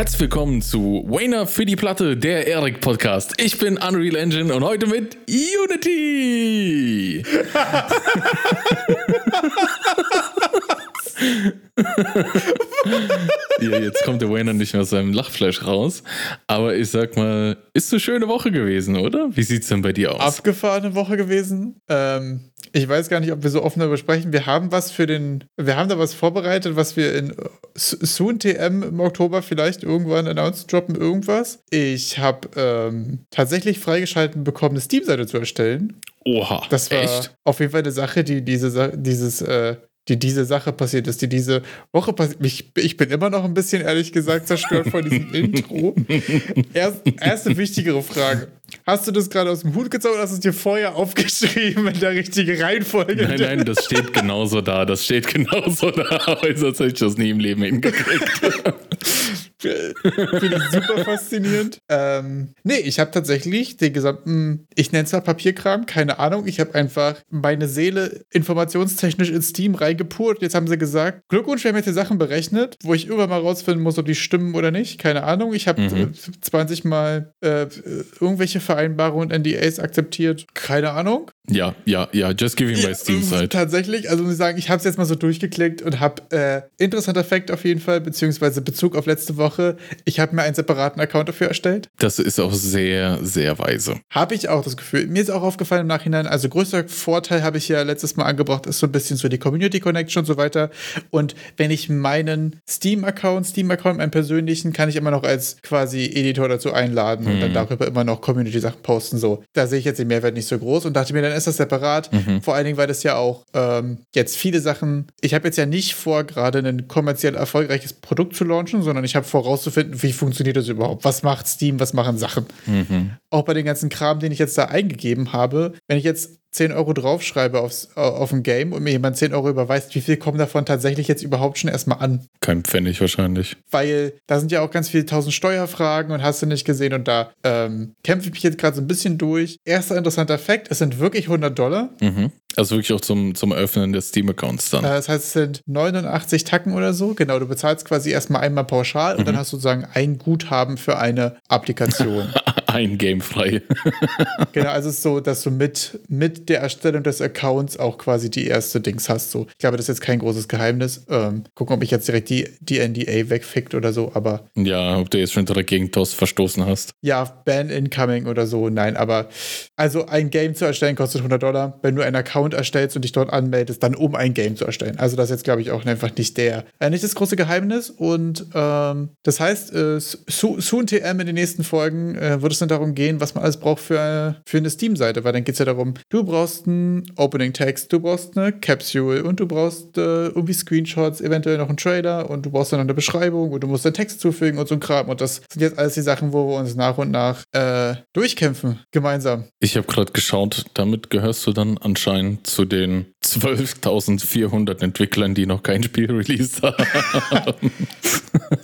Herzlich willkommen zu Wayner für die Platte, der Eric Podcast. Ich bin Unreal Engine und heute mit Unity. ja, jetzt kommt der Wayner nicht mehr aus seinem Lachfleisch raus. Aber ich sag mal, ist eine schöne Woche gewesen, oder? Wie sieht's denn bei dir aus? Abgefahrene Woche gewesen. Ähm, ich weiß gar nicht, ob wir so offen darüber sprechen. Wir haben was für den, wir haben da was vorbereitet, was wir in Soon TM im Oktober vielleicht irgendwann announced droppen, irgendwas. Ich habe ähm, tatsächlich freigeschalten bekommen, eine Steam-Seite zu erstellen. Oha. Das war echt? auf jeden Fall eine Sache, die diese, dieses, äh, die diese Sache passiert ist, die diese Woche passiert. Ich, ich bin immer noch ein bisschen, ehrlich gesagt, zerstört von diesem Intro. Erst, erste wichtigere Frage. Hast du das gerade aus dem Hut gezogen oder hast du es dir vorher aufgeschrieben in der richtigen Reihenfolge? Nein, nein, das steht genauso da. Das steht genauso da. Sonst hätte ich das nie im Leben hingekriegt. Finde ich super faszinierend. Ähm, nee, ich habe tatsächlich den gesamten, ich nenne es mal Papierkram, keine Ahnung. Ich habe einfach meine Seele informationstechnisch ins Team reingepurt. Jetzt haben sie gesagt, Glückwunsch, wir haben jetzt die Sachen berechnet, wo ich irgendwann mal rausfinden muss, ob die stimmen oder nicht. Keine Ahnung. Ich habe mhm. 20 Mal äh, irgendwelche Vereinbarungen und NDAs akzeptiert. Keine Ahnung. Ja, ja, ja, just give me my Steam Site. Tatsächlich, also muss ich sagen, ich habe es jetzt mal so durchgeklickt und habe äh, interessanter Fakt auf jeden Fall, beziehungsweise Bezug auf letzte Woche. Ich habe mir einen separaten Account dafür erstellt. Das ist auch sehr, sehr weise. Habe ich auch das Gefühl. Mir ist auch aufgefallen im Nachhinein, also größter Vorteil habe ich ja letztes Mal angebracht, ist so ein bisschen so die Community Connection und so weiter. Und wenn ich meinen Steam-Account, Steam-Account, meinen persönlichen, kann ich immer noch als quasi Editor dazu einladen hm. und dann mhm. darüber immer noch Community-Sachen posten. So, da sehe ich jetzt den Mehrwert nicht so groß und dachte mir, dann ist das separat. Mhm. Vor allen Dingen, weil das ja auch ähm, jetzt viele Sachen, ich habe jetzt ja nicht vor, gerade ein kommerziell erfolgreiches Produkt zu launchen, sondern ich habe vor, rauszufinden, wie funktioniert das überhaupt? Was macht Steam? Was machen Sachen? Mhm. Auch bei den ganzen Kram, den ich jetzt da eingegeben habe, wenn ich jetzt 10 Euro draufschreibe aufs, auf ein Game und mir jemand 10 Euro überweist, wie viel kommen davon tatsächlich jetzt überhaupt schon erstmal an? Kein Pfennig wahrscheinlich. Weil da sind ja auch ganz viele tausend Steuerfragen und hast du nicht gesehen und da ähm, kämpfe ich mich jetzt gerade so ein bisschen durch. Erster interessanter Fakt, es sind wirklich 100 Dollar. Mhm. Also wirklich auch zum, zum Öffnen des Steam-Accounts dann. Äh, das heißt, es sind 89 Tacken oder so. Genau, du bezahlst quasi erstmal einmal pauschal mhm. und dann hast du sozusagen ein Guthaben für eine Applikation. ein Game frei. genau, also es ist so, dass du mit, mit der Erstellung des Accounts auch quasi die erste Dings hast. So. Ich glaube, das ist jetzt kein großes Geheimnis. Ähm, gucken, ob ich jetzt direkt die, die NDA wegfickt oder so, aber. Ja, ob du jetzt schon direkt gegen TOS verstoßen hast. Ja, Ban Incoming oder so, nein, aber also ein Game zu erstellen kostet 100 Dollar. Wenn du einen Account erstellst und dich dort anmeldest, dann um ein Game zu erstellen. Also das ist jetzt, glaube ich, auch einfach nicht der, äh, nicht das große Geheimnis. Und ähm, das heißt, äh, Soon TM in den nächsten Folgen äh, wird es dann darum gehen, was man alles braucht für, für eine Steam-Seite, weil dann geht es ja darum, du brauchst einen Opening-Text, du brauchst eine Capsule und du brauchst äh, irgendwie Screenshots, eventuell noch einen Trailer und du brauchst dann eine Beschreibung und du musst den Text zufügen und so ein Kram. Und das sind jetzt alles die Sachen, wo wir uns nach und nach äh, durchkämpfen, gemeinsam. Ich habe gerade geschaut, damit gehörst du dann anscheinend zu den 12.400 Entwicklern, die noch kein Spiel released haben.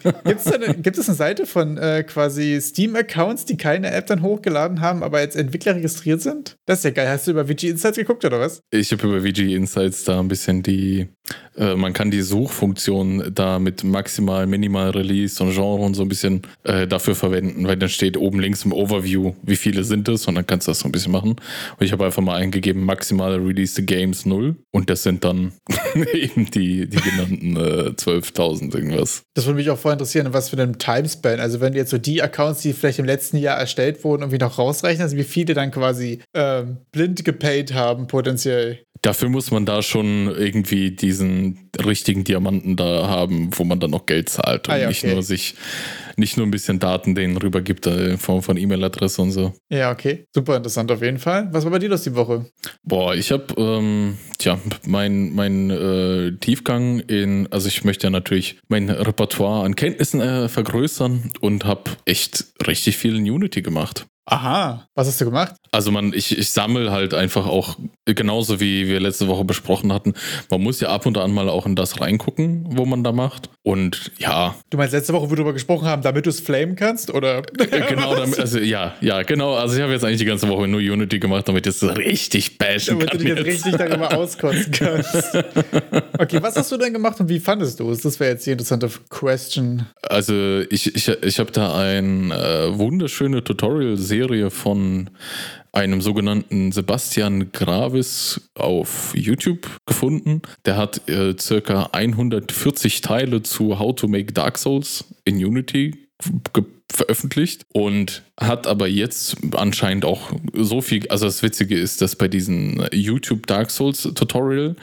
Eine, gibt es eine Seite von äh, quasi Steam-Accounts, die keine App dann hochgeladen haben, aber als Entwickler registriert sind? Das ist ja geil. Hast du über VG Insights geguckt oder was? Ich habe über VG Insights da ein bisschen die, äh, man kann die Suchfunktion da mit maximal, minimal Release und Genre und so ein bisschen äh, dafür verwenden, weil dann steht oben links im Overview, wie viele sind es und dann kannst du das so ein bisschen machen. Und ich habe einfach mal eingegeben, maximale Released Games 0 und das sind dann eben die, die genannten äh, 12.000 irgendwas. Das würde mich auch voll interessieren, was für einen Timespan. Also wenn du jetzt so die Accounts, die vielleicht im letzten Jahr erstellt wurden, irgendwie noch rausrechnest, wie viele dann quasi ähm, blind gepaid haben potenziell. Dafür muss man da schon irgendwie diesen richtigen Diamanten da haben, wo man dann noch Geld zahlt und ah, ja, okay. nicht nur sich, nicht nur ein bisschen Daten denen rübergibt äh, in Form von E-Mail-Adresse und so. Ja, okay. Super interessant auf jeden Fall. Was war bei dir das die Woche? Boah, ich habe, ähm, tja, mein, mein äh, Tiefgang in, also ich möchte ja natürlich mein Repertoire an Kenntnissen äh, vergrößern und habe echt richtig viel in Unity gemacht. Aha, was hast du gemacht? Also man, ich, ich sammle halt einfach auch genauso wie wir letzte Woche besprochen hatten, man muss ja ab und an mal auch in das reingucken, wo man da macht. Und ja. Du meinst letzte Woche, wo wir darüber gesprochen haben, damit du es flamen kannst? Oder? genau, damit, also ja, ja, genau. Also ich habe jetzt eigentlich die ganze Woche nur Unity gemacht, damit ich es richtig bashen damit kann. Damit du dich jetzt richtig darüber auskotzen kannst. okay, was hast du denn gemacht und wie fandest du es? Das wäre jetzt die interessante Question. Also ich, ich, ich habe da eine äh, wunderschöne Tutorial-Serie von einem sogenannten Sebastian Gravis auf YouTube gefunden. Der hat äh, circa 140 Teile zu How to Make Dark Souls in Unity veröffentlicht und hat aber jetzt anscheinend auch so viel, also das Witzige ist, dass bei diesem YouTube Dark Souls Tutorial,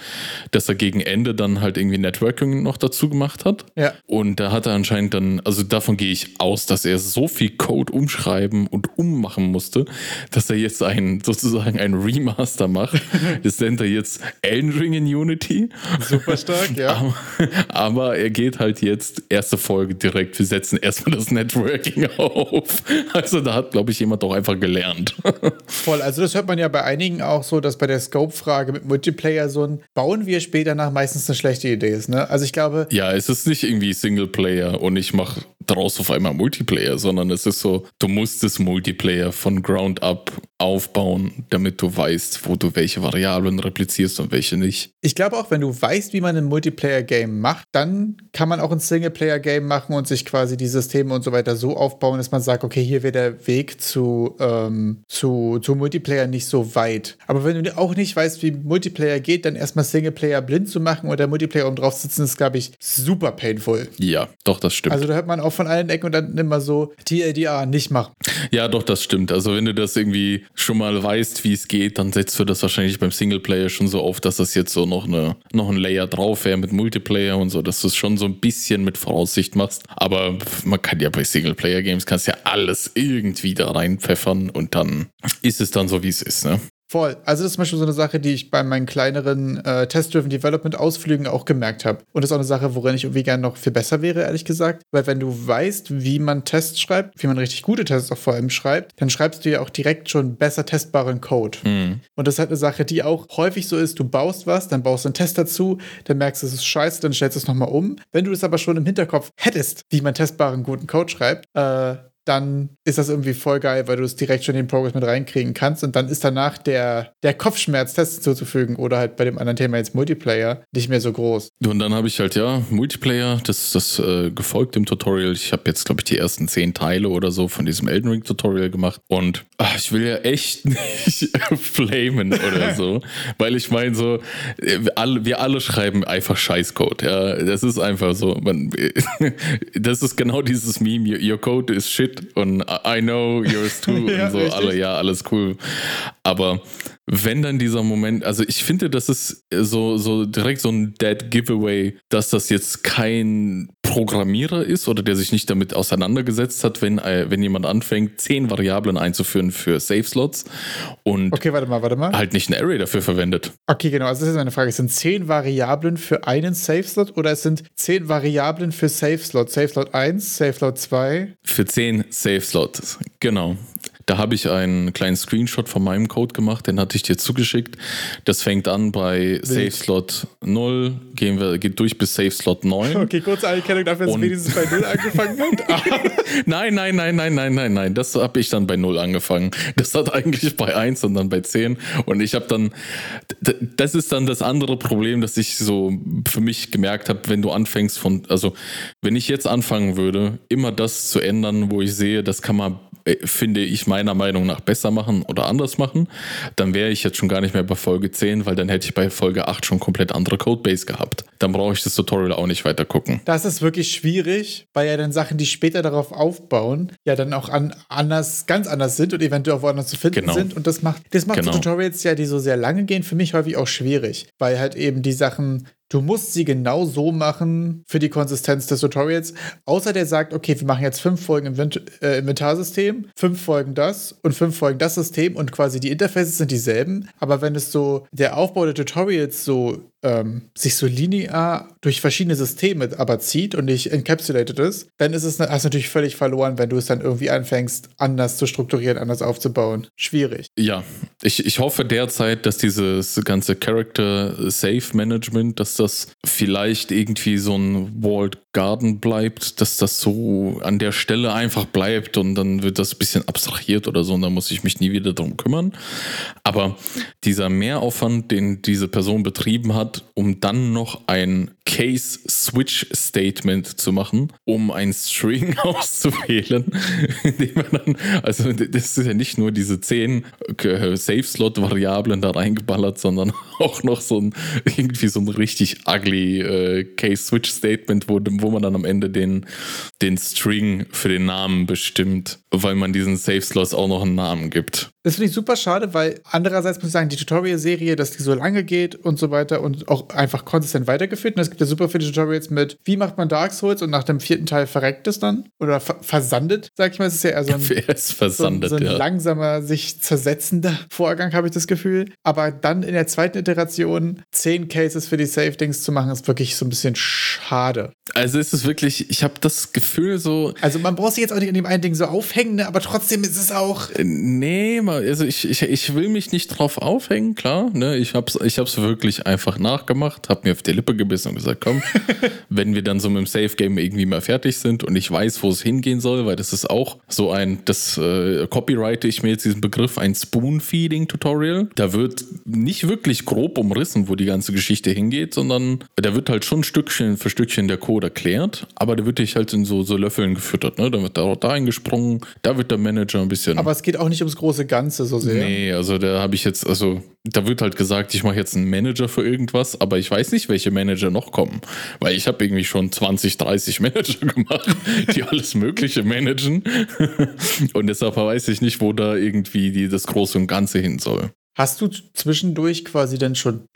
dass er gegen Ende dann halt irgendwie Networking noch dazu gemacht hat. Ja. Und da hat er anscheinend dann, also davon gehe ich aus, dass er so viel Code umschreiben und ummachen musste, dass er jetzt ein, sozusagen ein Remaster macht. das nennt er jetzt Elden Ring in Unity. Super stark, ja. Aber, aber er geht halt jetzt erste Folge direkt, wir setzen erstmal das Networking auf. Also da hat, glaube ich, jemand doch einfach gelernt. Voll, also das hört man ja bei einigen auch so, dass bei der Scope-Frage mit Multiplayer so ein Bauen wir später nach meistens eine schlechte Idee ist. Ne? Also ich glaube. Ja, es ist nicht irgendwie Singleplayer und ich mache daraus auf einmal Multiplayer, sondern es ist so, du musst das Multiplayer von Ground up aufbauen, damit du weißt, wo du welche Variablen replizierst und welche nicht. Ich glaube auch, wenn du weißt, wie man ein Multiplayer-Game macht, dann kann man auch ein Singleplayer-Game machen und sich quasi die Systeme und so weiter so aufbauen, dass man sagt, okay, hier wäre der Weg zu, ähm, zu, zu Multiplayer nicht so weit. Aber wenn du auch nicht weißt, wie Multiplayer geht, dann erstmal Singleplayer blind zu machen oder Multiplayer um drauf sitzen, ist, glaube ich, super painful. Ja, doch, das stimmt. Also da hört man auch von allen Ecken und dann immer so TLDR nicht machen. Ja, doch, das stimmt. Also wenn du das irgendwie schon mal weißt, wie es geht, dann setzt du das wahrscheinlich beim Singleplayer schon so auf, dass das jetzt so noch, eine, noch ein Layer drauf wäre mit Multiplayer und so, dass du es schon so ein bisschen mit Voraussicht machst. Aber man kann ja bei Singleplayer-Games kannst ja alles irgendwie da reinpfeffern und dann ist es dann so, wie es ist, ne? Voll. Also das ist zum Beispiel so eine Sache, die ich bei meinen kleineren äh, Test-Driven Development-Ausflügen auch gemerkt habe. Und das ist auch eine Sache, worin ich irgendwie gerne noch viel besser wäre, ehrlich gesagt. Weil wenn du weißt, wie man Tests schreibt, wie man richtig gute Tests auch vor allem schreibt, dann schreibst du ja auch direkt schon besser testbaren Code. Mhm. Und das ist halt eine Sache, die auch häufig so ist, du baust was, dann baust du einen Test dazu, dann merkst du, es ist scheiße, dann stellst du es nochmal um. Wenn du es aber schon im Hinterkopf hättest, wie man testbaren guten Code schreibt, äh, dann ist das irgendwie voll geil, weil du es direkt schon in den Progress mit reinkriegen kannst. Und dann ist danach der, der Kopfschmerz, Tests zuzufügen oder halt bei dem anderen Thema jetzt Multiplayer nicht mehr so groß. Und dann habe ich halt, ja, Multiplayer, das ist das äh, gefolgt im Tutorial. Ich habe jetzt, glaube ich, die ersten zehn Teile oder so von diesem Elden Ring Tutorial gemacht. Und ach, ich will ja echt nicht flamen oder so, weil ich meine so, wir alle, wir alle schreiben einfach Scheißcode, ja, das ist einfach so, man, das ist genau dieses Meme, your code is shit shit und I know yours too ja, und so, richtig. alle, ja, alles cool. Aber wenn dann dieser Moment, also ich finde, das ist so, so direkt so ein Dead Giveaway, dass das jetzt kein Programmierer ist oder der sich nicht damit auseinandergesetzt hat, wenn, äh, wenn jemand anfängt, zehn Variablen einzuführen für Safe-Slots und okay, warte mal, warte mal. halt nicht ein Array dafür verwendet. Okay, genau, also das ist meine Frage. Es sind zehn Variablen für einen Safe-Slot oder es sind zehn Variablen für Safe-Slot? Safe-Slot 1, Safe-Slot 2? Für zehn Safe-Slots, genau. Da habe ich einen kleinen Screenshot von meinem Code gemacht, den hatte ich dir zugeschickt. Das fängt an bei SafeSlot 0, gehen wir, geht durch bis SafeSlot 9. Okay, kurze Anerkennung dafür, dass wenigstens bei 0 angefangen hat. nein, nein, nein, nein, nein, nein, nein. Das habe ich dann bei 0 angefangen. Das hat eigentlich bei 1 und dann bei 10. Und ich habe dann, das ist dann das andere Problem, dass ich so für mich gemerkt habe, wenn du anfängst von, also wenn ich jetzt anfangen würde, immer das zu ändern, wo ich sehe, das kann man finde ich meiner Meinung nach besser machen oder anders machen, dann wäre ich jetzt schon gar nicht mehr bei Folge 10, weil dann hätte ich bei Folge 8 schon komplett andere Codebase gehabt. Dann brauche ich das Tutorial auch nicht weiter gucken. Das ist wirklich schwierig, weil ja dann Sachen, die später darauf aufbauen, ja dann auch an, anders, ganz anders sind und eventuell auch woanders zu finden genau. sind. Und das macht, das macht genau. Tutorials ja, die so sehr lange gehen, für mich häufig auch schwierig, weil halt eben die Sachen Du musst sie genau so machen für die Konsistenz des Tutorials. Außer der sagt, okay, wir machen jetzt fünf Folgen Invent äh, Inventarsystem, fünf Folgen das und fünf Folgen das System und quasi die Interfaces sind dieselben. Aber wenn es so der Aufbau der Tutorials so ähm, sich so linear durch verschiedene Systeme aber zieht und nicht encapsulated ist, dann ist es hast natürlich völlig verloren, wenn du es dann irgendwie anfängst, anders zu strukturieren, anders aufzubauen. Schwierig. Ja, ich, ich hoffe derzeit, dass dieses ganze Character Safe Management, dass das vielleicht irgendwie so ein Walled Garden bleibt, dass das so an der Stelle einfach bleibt und dann wird das ein bisschen abstrahiert oder so und dann muss ich mich nie wieder darum kümmern. Aber dieser Mehraufwand, den diese Person betrieben hat, um dann noch ein Case Switch Statement zu machen, um ein String auszuwählen, indem man dann, also das ist ja nicht nur diese zehn Safe Slot Variablen da reingeballert, sondern auch noch so ein irgendwie so ein richtig ugly äh, Case Switch Statement, wo, wo man dann am Ende den, den String für den Namen bestimmt, weil man diesen Safe Slots auch noch einen Namen gibt. Das finde ich super schade, weil andererseits muss ich sagen, die Tutorial-Serie, dass die so lange geht und so weiter und auch einfach konsistent weitergeführt. Und es gibt ja super viele Tutorials mit, wie macht man Dark Souls und nach dem vierten Teil verreckt es dann oder ver versandet, sag ich mal. Es ist ja eher so ein, versandet, so so ein ja. langsamer, sich zersetzender Vorgang, habe ich das Gefühl. Aber dann in der zweiten Iteration zehn Cases für die Safe-Dings zu machen, ist wirklich so ein bisschen schade. Also ist es wirklich, ich habe das Gefühl so. Also man braucht sich jetzt auch nicht an dem einen Ding so aufhängen, ne? aber trotzdem ist es auch. Äh, nee, also ich, ich, ich will mich nicht drauf aufhängen, klar. Ne? Ich habe es ich hab's wirklich einfach nachgemacht, habe mir auf die Lippe gebissen und gesagt, komm, wenn wir dann so mit dem Safe-Game irgendwie mal fertig sind und ich weiß, wo es hingehen soll, weil das ist auch so ein, das äh, copyrighte ich mir jetzt diesen Begriff, ein Spoon-Feeding-Tutorial. Da wird nicht wirklich grob umrissen, wo die ganze Geschichte hingeht, sondern da wird halt schon Stückchen für Stückchen der Code erklärt, aber da wird dich halt in so, so Löffeln gefüttert. Ne? Da wird da, da eingesprungen, da wird der Manager ein bisschen. Aber es geht auch nicht ums große Ganze so sehr. Nee, also da habe ich jetzt, also da wird halt gesagt, ich mache jetzt einen Manager für irgendwas, aber ich weiß nicht, welche Manager noch kommen. Weil ich habe irgendwie schon 20, 30 Manager gemacht, die alles Mögliche managen. Und deshalb weiß ich nicht, wo da irgendwie die, das Große und Ganze hin soll. Hast du zwischendurch quasi dann schon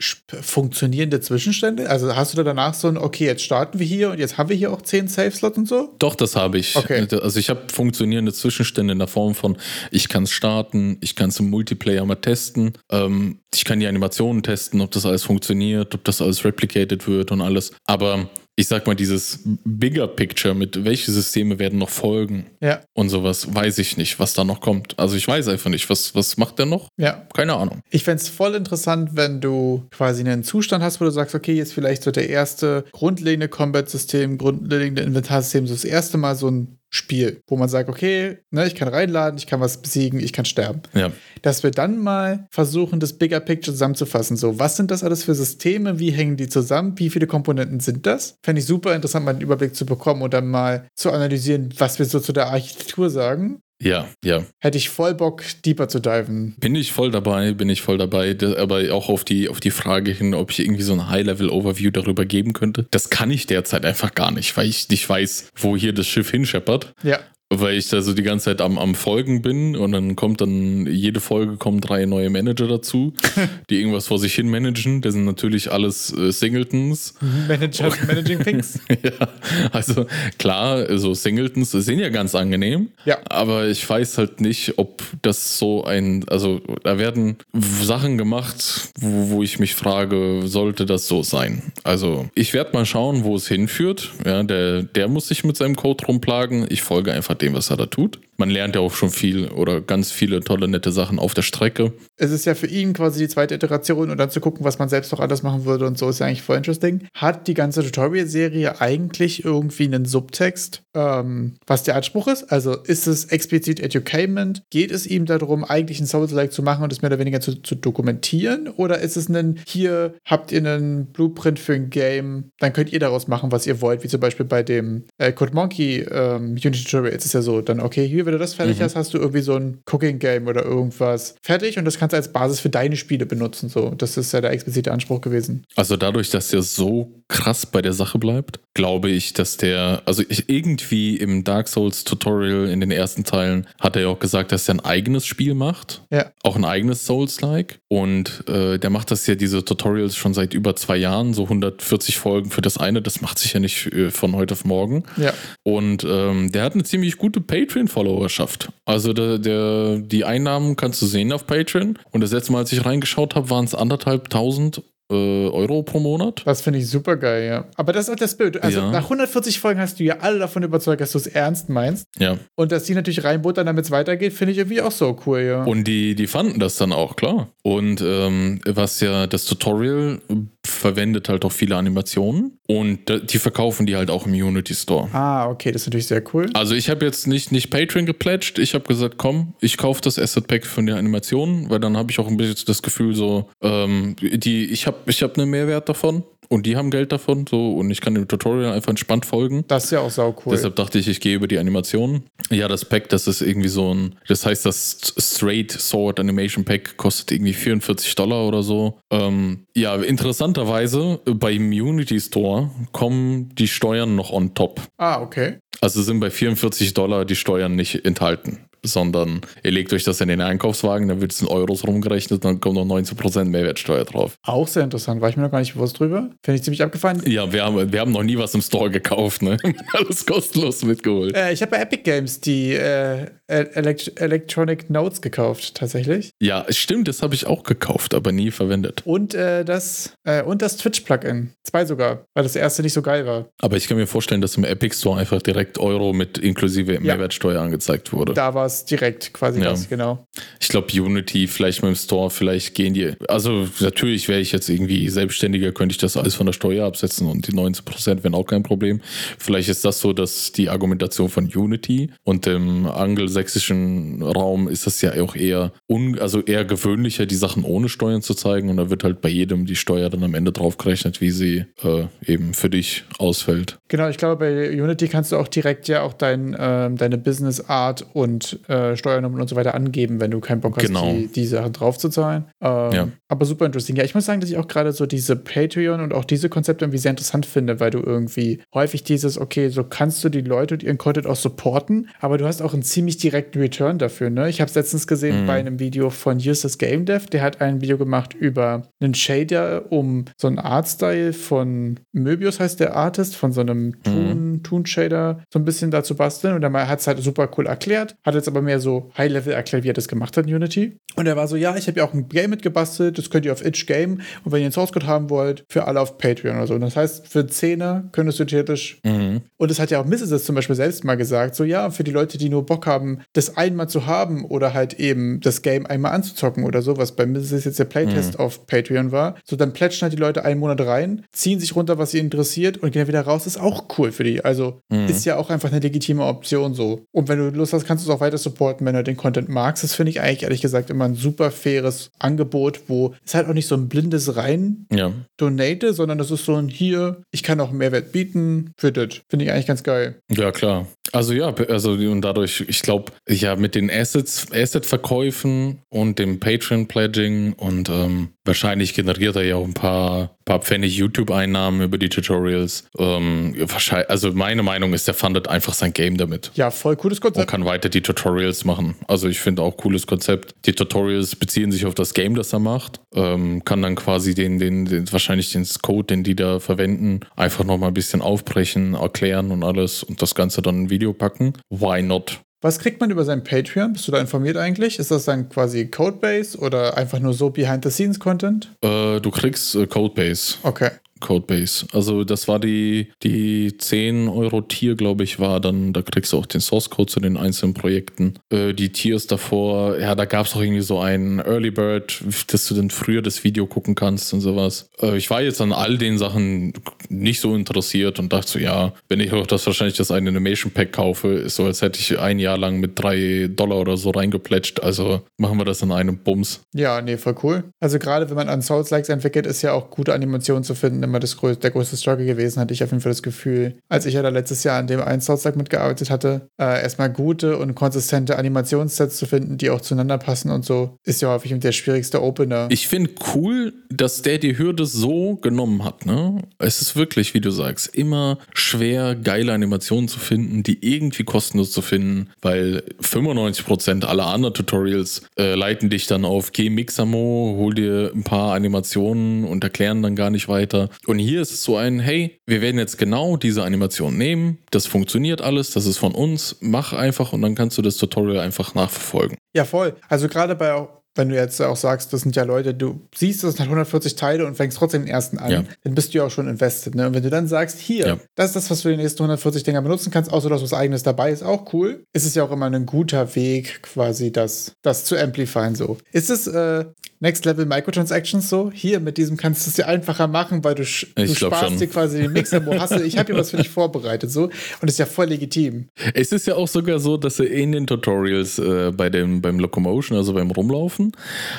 funktionierende Zwischenstände? Also hast du da danach so ein, okay, jetzt starten wir hier und jetzt haben wir hier auch 10 Safe-Slots und so? Doch, das habe ich. Okay. Also ich habe funktionierende Zwischenstände in der Form von, ich kann es starten, ich kann es im Multiplayer mal testen, ähm, ich kann die Animationen testen, ob das alles funktioniert, ob das alles replicated wird und alles. Aber ich sag mal, dieses Bigger Picture mit welche Systeme werden noch folgen ja. und sowas, weiß ich nicht, was da noch kommt. Also ich weiß einfach nicht, was, was macht der noch? Ja. Keine Ahnung. Ich fände es voll interessant, wenn du quasi einen Zustand hast, wo du sagst, okay, jetzt vielleicht so der erste grundlegende Combat-System, grundlegende Inventarsystem, so das erste Mal so ein Spiel, wo man sagt, okay, ne, ich kann reinladen, ich kann was besiegen, ich kann sterben. Ja. Dass wir dann mal versuchen, das Bigger Picture zusammenzufassen. So, was sind das alles für Systeme? Wie hängen die zusammen? Wie viele Komponenten sind das? Fände ich super interessant, mal einen Überblick zu bekommen und dann mal zu analysieren, was wir so zu der Architektur sagen. Ja, ja. Hätte ich voll Bock, deeper zu diven. Bin ich voll dabei, bin ich voll dabei. Aber auch auf die, auf die Frage hin, ob ich irgendwie so ein High-Level-Overview darüber geben könnte. Das kann ich derzeit einfach gar nicht, weil ich nicht weiß, wo hier das Schiff hinscheppert. Ja weil ich da so die ganze Zeit am, am Folgen bin und dann kommt dann, jede Folge kommen drei neue Manager dazu, die irgendwas vor sich hin managen. Das sind natürlich alles äh, Singletons. Manager, Managing Things. ja, also klar, so Singletons sind ja ganz angenehm. Ja. Aber ich weiß halt nicht, ob das so ein, also da werden Sachen gemacht, wo, wo ich mich frage, sollte das so sein? Also ich werde mal schauen, wo es hinführt. Ja, der, der muss sich mit seinem Code rumplagen. Ich folge einfach dem, was er da tut. Man lernt ja auch schon viel oder ganz viele tolle, nette Sachen auf der Strecke. Es ist ja für ihn quasi die zweite Iteration und dann zu gucken, was man selbst noch anders machen würde und so ist ja eigentlich voll interesting. Hat die ganze Tutorial-Serie eigentlich irgendwie einen Subtext, ähm, was der Anspruch ist? Also ist es explizit Educainment? Geht es ihm darum, eigentlich ein Souls-like zu machen und es mehr oder weniger zu, zu dokumentieren? Oder ist es ein, hier habt ihr einen Blueprint für ein Game, dann könnt ihr daraus machen, was ihr wollt, wie zum Beispiel bei dem äh, Code Monkey ähm, Unity Tutorial ist ja so, dann okay, hier, wenn du das fertig mhm. hast, hast du irgendwie so ein Cooking-Game oder irgendwas fertig und das kannst du als Basis für deine Spiele benutzen. So, das ist ja der explizite Anspruch gewesen. Also dadurch, dass der so krass bei der Sache bleibt, glaube ich, dass der, also ich, irgendwie im Dark Souls Tutorial in den ersten Teilen hat er ja auch gesagt, dass er ein eigenes Spiel macht. Ja. Auch ein eigenes Souls-like. Und äh, der macht das ja, diese Tutorials schon seit über zwei Jahren, so 140 Folgen für das eine. Das macht sich ja nicht äh, von heute auf morgen. Ja. Und ähm, der hat eine ziemlich gute Patreon-Followerschaft. Also der, der, die Einnahmen kannst du sehen auf Patreon. Und das letzte Mal, als ich reingeschaut habe, waren es anderthalb tausend Euro pro Monat. Das finde ich super geil, ja. Aber das ist auch das Bild. Also Ja. nach 140 Folgen hast du ja alle davon überzeugt, dass du es ernst meinst. Ja. Und dass die natürlich reinbuttern, damit es weitergeht, finde ich irgendwie auch so cool, ja. Und die, die fanden das dann auch, klar. Und ähm, was ja das Tutorial verwendet halt auch viele Animationen und die verkaufen die halt auch im Unity Store. ah, okay, das ist natürlich sehr cool. Also ich habe jetzt nicht, nicht Patreon geplätscht, ich habe gesagt, komm, ich kaufe das Asset Pack von der Animation, weil dann habe ich auch ein bisschen das Gefühl so, ähm, die, ich habe ich hab einen Mehrwert davon und die haben Geld davon so und ich kann dem Tutorial einfach entspannt folgen. Das ist ja auch sau cool. Deshalb dachte ich, ich gehe über die Animation. Ja, das Pack, das ist irgendwie so ein, das heißt, das Straight Sword Animation Pack kostet irgendwie 44 Dollar oder so. Ähm, ja, interessanterweise, beim Unity Store kommen die Steuern noch on top. ah, okay. Also sind bei 44 Dollar die Steuern nicht enthalten, sondern ihr legt euch das in den Einkaufswagen, dann wird es in Euros rumgerechnet, dann kommt noch 19% Mehrwertsteuer drauf. Auch sehr interessant. War ich mir noch gar nicht bewusst drüber. Finde ich ziemlich abgefahren. Ja, wir haben, wir haben noch nie was im Store gekauft, ne? Alles kostenlos mitgeholt. Äh, ich habe bei Epic Games die äh, Elect Electronic Notes gekauft, tatsächlich. Ja, stimmt, das habe ich auch gekauft, aber nie verwendet. Und äh, das, äh, und das Twitch-Plugin. Zwei sogar, weil das erste nicht so geil war. Aber ich kann mir vorstellen, dass im Epic Store einfach direkt Euro mit inklusive Mehrwertsteuer angezeigt wurde. Da war es direkt quasi Ja. das, genau. Ich glaube, Unity, vielleicht mit dem Store, vielleicht gehen die. Also, natürlich wäre ich jetzt irgendwie selbstständiger, könnte ich das alles von der Steuer absetzen und die 19% wären auch kein Problem. Vielleicht ist das so, dass die Argumentation von Unity und im angelsächsischen Raum ist das ja auch eher, un, also eher gewöhnlicher, die Sachen ohne Steuern zu zeigen und da wird halt bei jedem die Steuer dann am Ende draufgerechnet, wie sie äh, eben für dich ausfällt. Genau, ich glaube, bei Unity kannst du auch direkt ja auch dein, ähm, deine Business Art und äh, Steuernummern und so weiter angeben, wenn du keinen Bock hast, Genau. die, die Sachen draufzuzahlen. Ähm, Ja. Aber super interesting. Ja, ich muss sagen, dass ich auch gerade so diese Patreon und auch diese Konzepte irgendwie sehr interessant finde, weil du irgendwie häufig dieses, okay, so kannst du die Leute und ihren Content auch supporten, aber du hast auch einen ziemlich direkten Return dafür. Ne? Ich habe es letztens gesehen bei einem Video von Justus Game Dev, der hat ein Video gemacht über einen Shader, um so einen Artstyle von Möbius heißt der Artist, von so einem Toon, Toon Shader so ein bisschen dazu basteln und er hat es halt super cool erklärt, hat jetzt aber mehr so High-Level erklärt, wie er das gemacht hat in Unity. Und er war so, ja, ich habe ja auch ein Game mitgebastelt, das könnt ihr auf Itch Game und wenn ihr einen Source Code haben wollt, für alle auf Patreon oder so. Und das heißt, für 10er könntest du theoretisch und das hat ja auch Mrs. zum Beispiel selbst mal gesagt, so ja, für die Leute, die nur Bock haben, das einmal zu haben oder halt eben das Game einmal anzuzocken oder so, was bei Mrs. jetzt der Playtest auf Patreon war, so dann plätschen halt die Leute einen Monat rein, ziehen sich runter, was sie interessiert und gehen wieder raus, ist auch cool für die. Also ist ja auch einfach eine legitime Option so. Und wenn du Lust hast, kannst du es auch weiter supporten, wenn du den Content magst. Das finde ich eigentlich ehrlich gesagt immer ein super faires Angebot, wo es halt auch nicht so ein blindes rein Ja. donate, sondern das ist so ein hier, ich kann auch Mehrwert bieten für das. Finde ich eigentlich ganz geil. Ja, klar. Also ja, also und dadurch, ich glaube, ja, mit den Assets, Asset-Verkäufen und dem Patreon-Pledging und ähm, wahrscheinlich generiert er ja auch ein paar, paar Pfennig YouTube-Einnahmen über die Tutorials. Ähm, wahrscheinlich, also meine Meinung ist, der fundet einfach sein Game damit. Ja, voll cooles Und Konzept. kann weiter die Tutorials machen. Also ich finde auch cooles Konzept. Die Tutorials beziehen sich auf das Game, das er macht. Ähm, kann dann quasi den, den, den, wahrscheinlich den Code, den die da verwenden, einfach nochmal ein bisschen aufbrechen, erklären und alles und das Ganze dann ein Video packen. Why not? Was kriegt man über sein Patreon? Bist du da informiert eigentlich? Ist das dann quasi Codebase oder einfach nur so Behind-the-Scenes-Content? Äh, du kriegst äh, Codebase. Okay. Codebase. Also das war die, die 10 Euro Tier, glaube ich, war dann, da kriegst du auch den Source Code zu den einzelnen Projekten. Äh, die Tiers davor, ja, da gab es auch irgendwie so einen Early Bird, dass du dann früher das Video gucken kannst und sowas. Äh, ich war jetzt an all den Sachen nicht so interessiert und dachte so, ja, wenn ich auch das wahrscheinlich das eine Animation Pack kaufe, ist so, als hätte ich ein Jahr lang mit drei Dollar oder so reingeplätscht. Also machen wir das in einem Bums. Ja, nee, voll cool. Also gerade wenn man an Souls-Likes entwickelt, ist ja auch gute Animationen zu finden immer das grö der größte Struggle gewesen, hatte ich auf jeden Fall das Gefühl. Als ich ja da letztes Jahr an dem einen Souls-Like mitgearbeitet hatte, äh, erstmal gute und konsistente Animationssets zu finden, die auch zueinander passen und so, ist ja häufig der schwierigste Opener. Ich finde cool, dass der die Hürde so genommen hat. Ne? Es ist wirklich, wie du sagst, immer schwer, geile Animationen zu finden, die irgendwie kostenlos zu finden, weil 95% aller anderen Tutorials äh, leiten dich dann auf Geh Mixamo, hol dir ein paar Animationen und erklären dann gar nicht weiter. Und hier ist es so ein, hey, wir werden jetzt genau diese Animation nehmen, das funktioniert alles, das ist von uns, mach einfach und dann kannst du das Tutorial einfach nachverfolgen. Ja, voll. Also gerade bei wenn du jetzt auch sagst, das sind ja Leute, du siehst, das sind halt 140 Teile und fängst trotzdem den ersten an, Ja. dann bist du ja auch schon invested. Ne? Und wenn du dann sagst, hier, Ja. das ist das, was du die nächsten 140 Dinger benutzen kannst, außer dass was eigenes dabei ist, auch cool, ist es ja auch immer ein guter Weg, quasi das, das zu amplifieren. So. Ist es äh, Next Level Microtransactions so? Hier, mit diesem kannst du es dir einfacher machen, weil du, du Ich glaub sparst schon. dir quasi den Mixer, wo hast du, ich habe hier was für dich vorbereitet, so. Und ist ja voll legitim. Es ist ja auch sogar so, dass er in den Tutorials äh, bei dem, beim Locomotion, also beim Rumlaufen,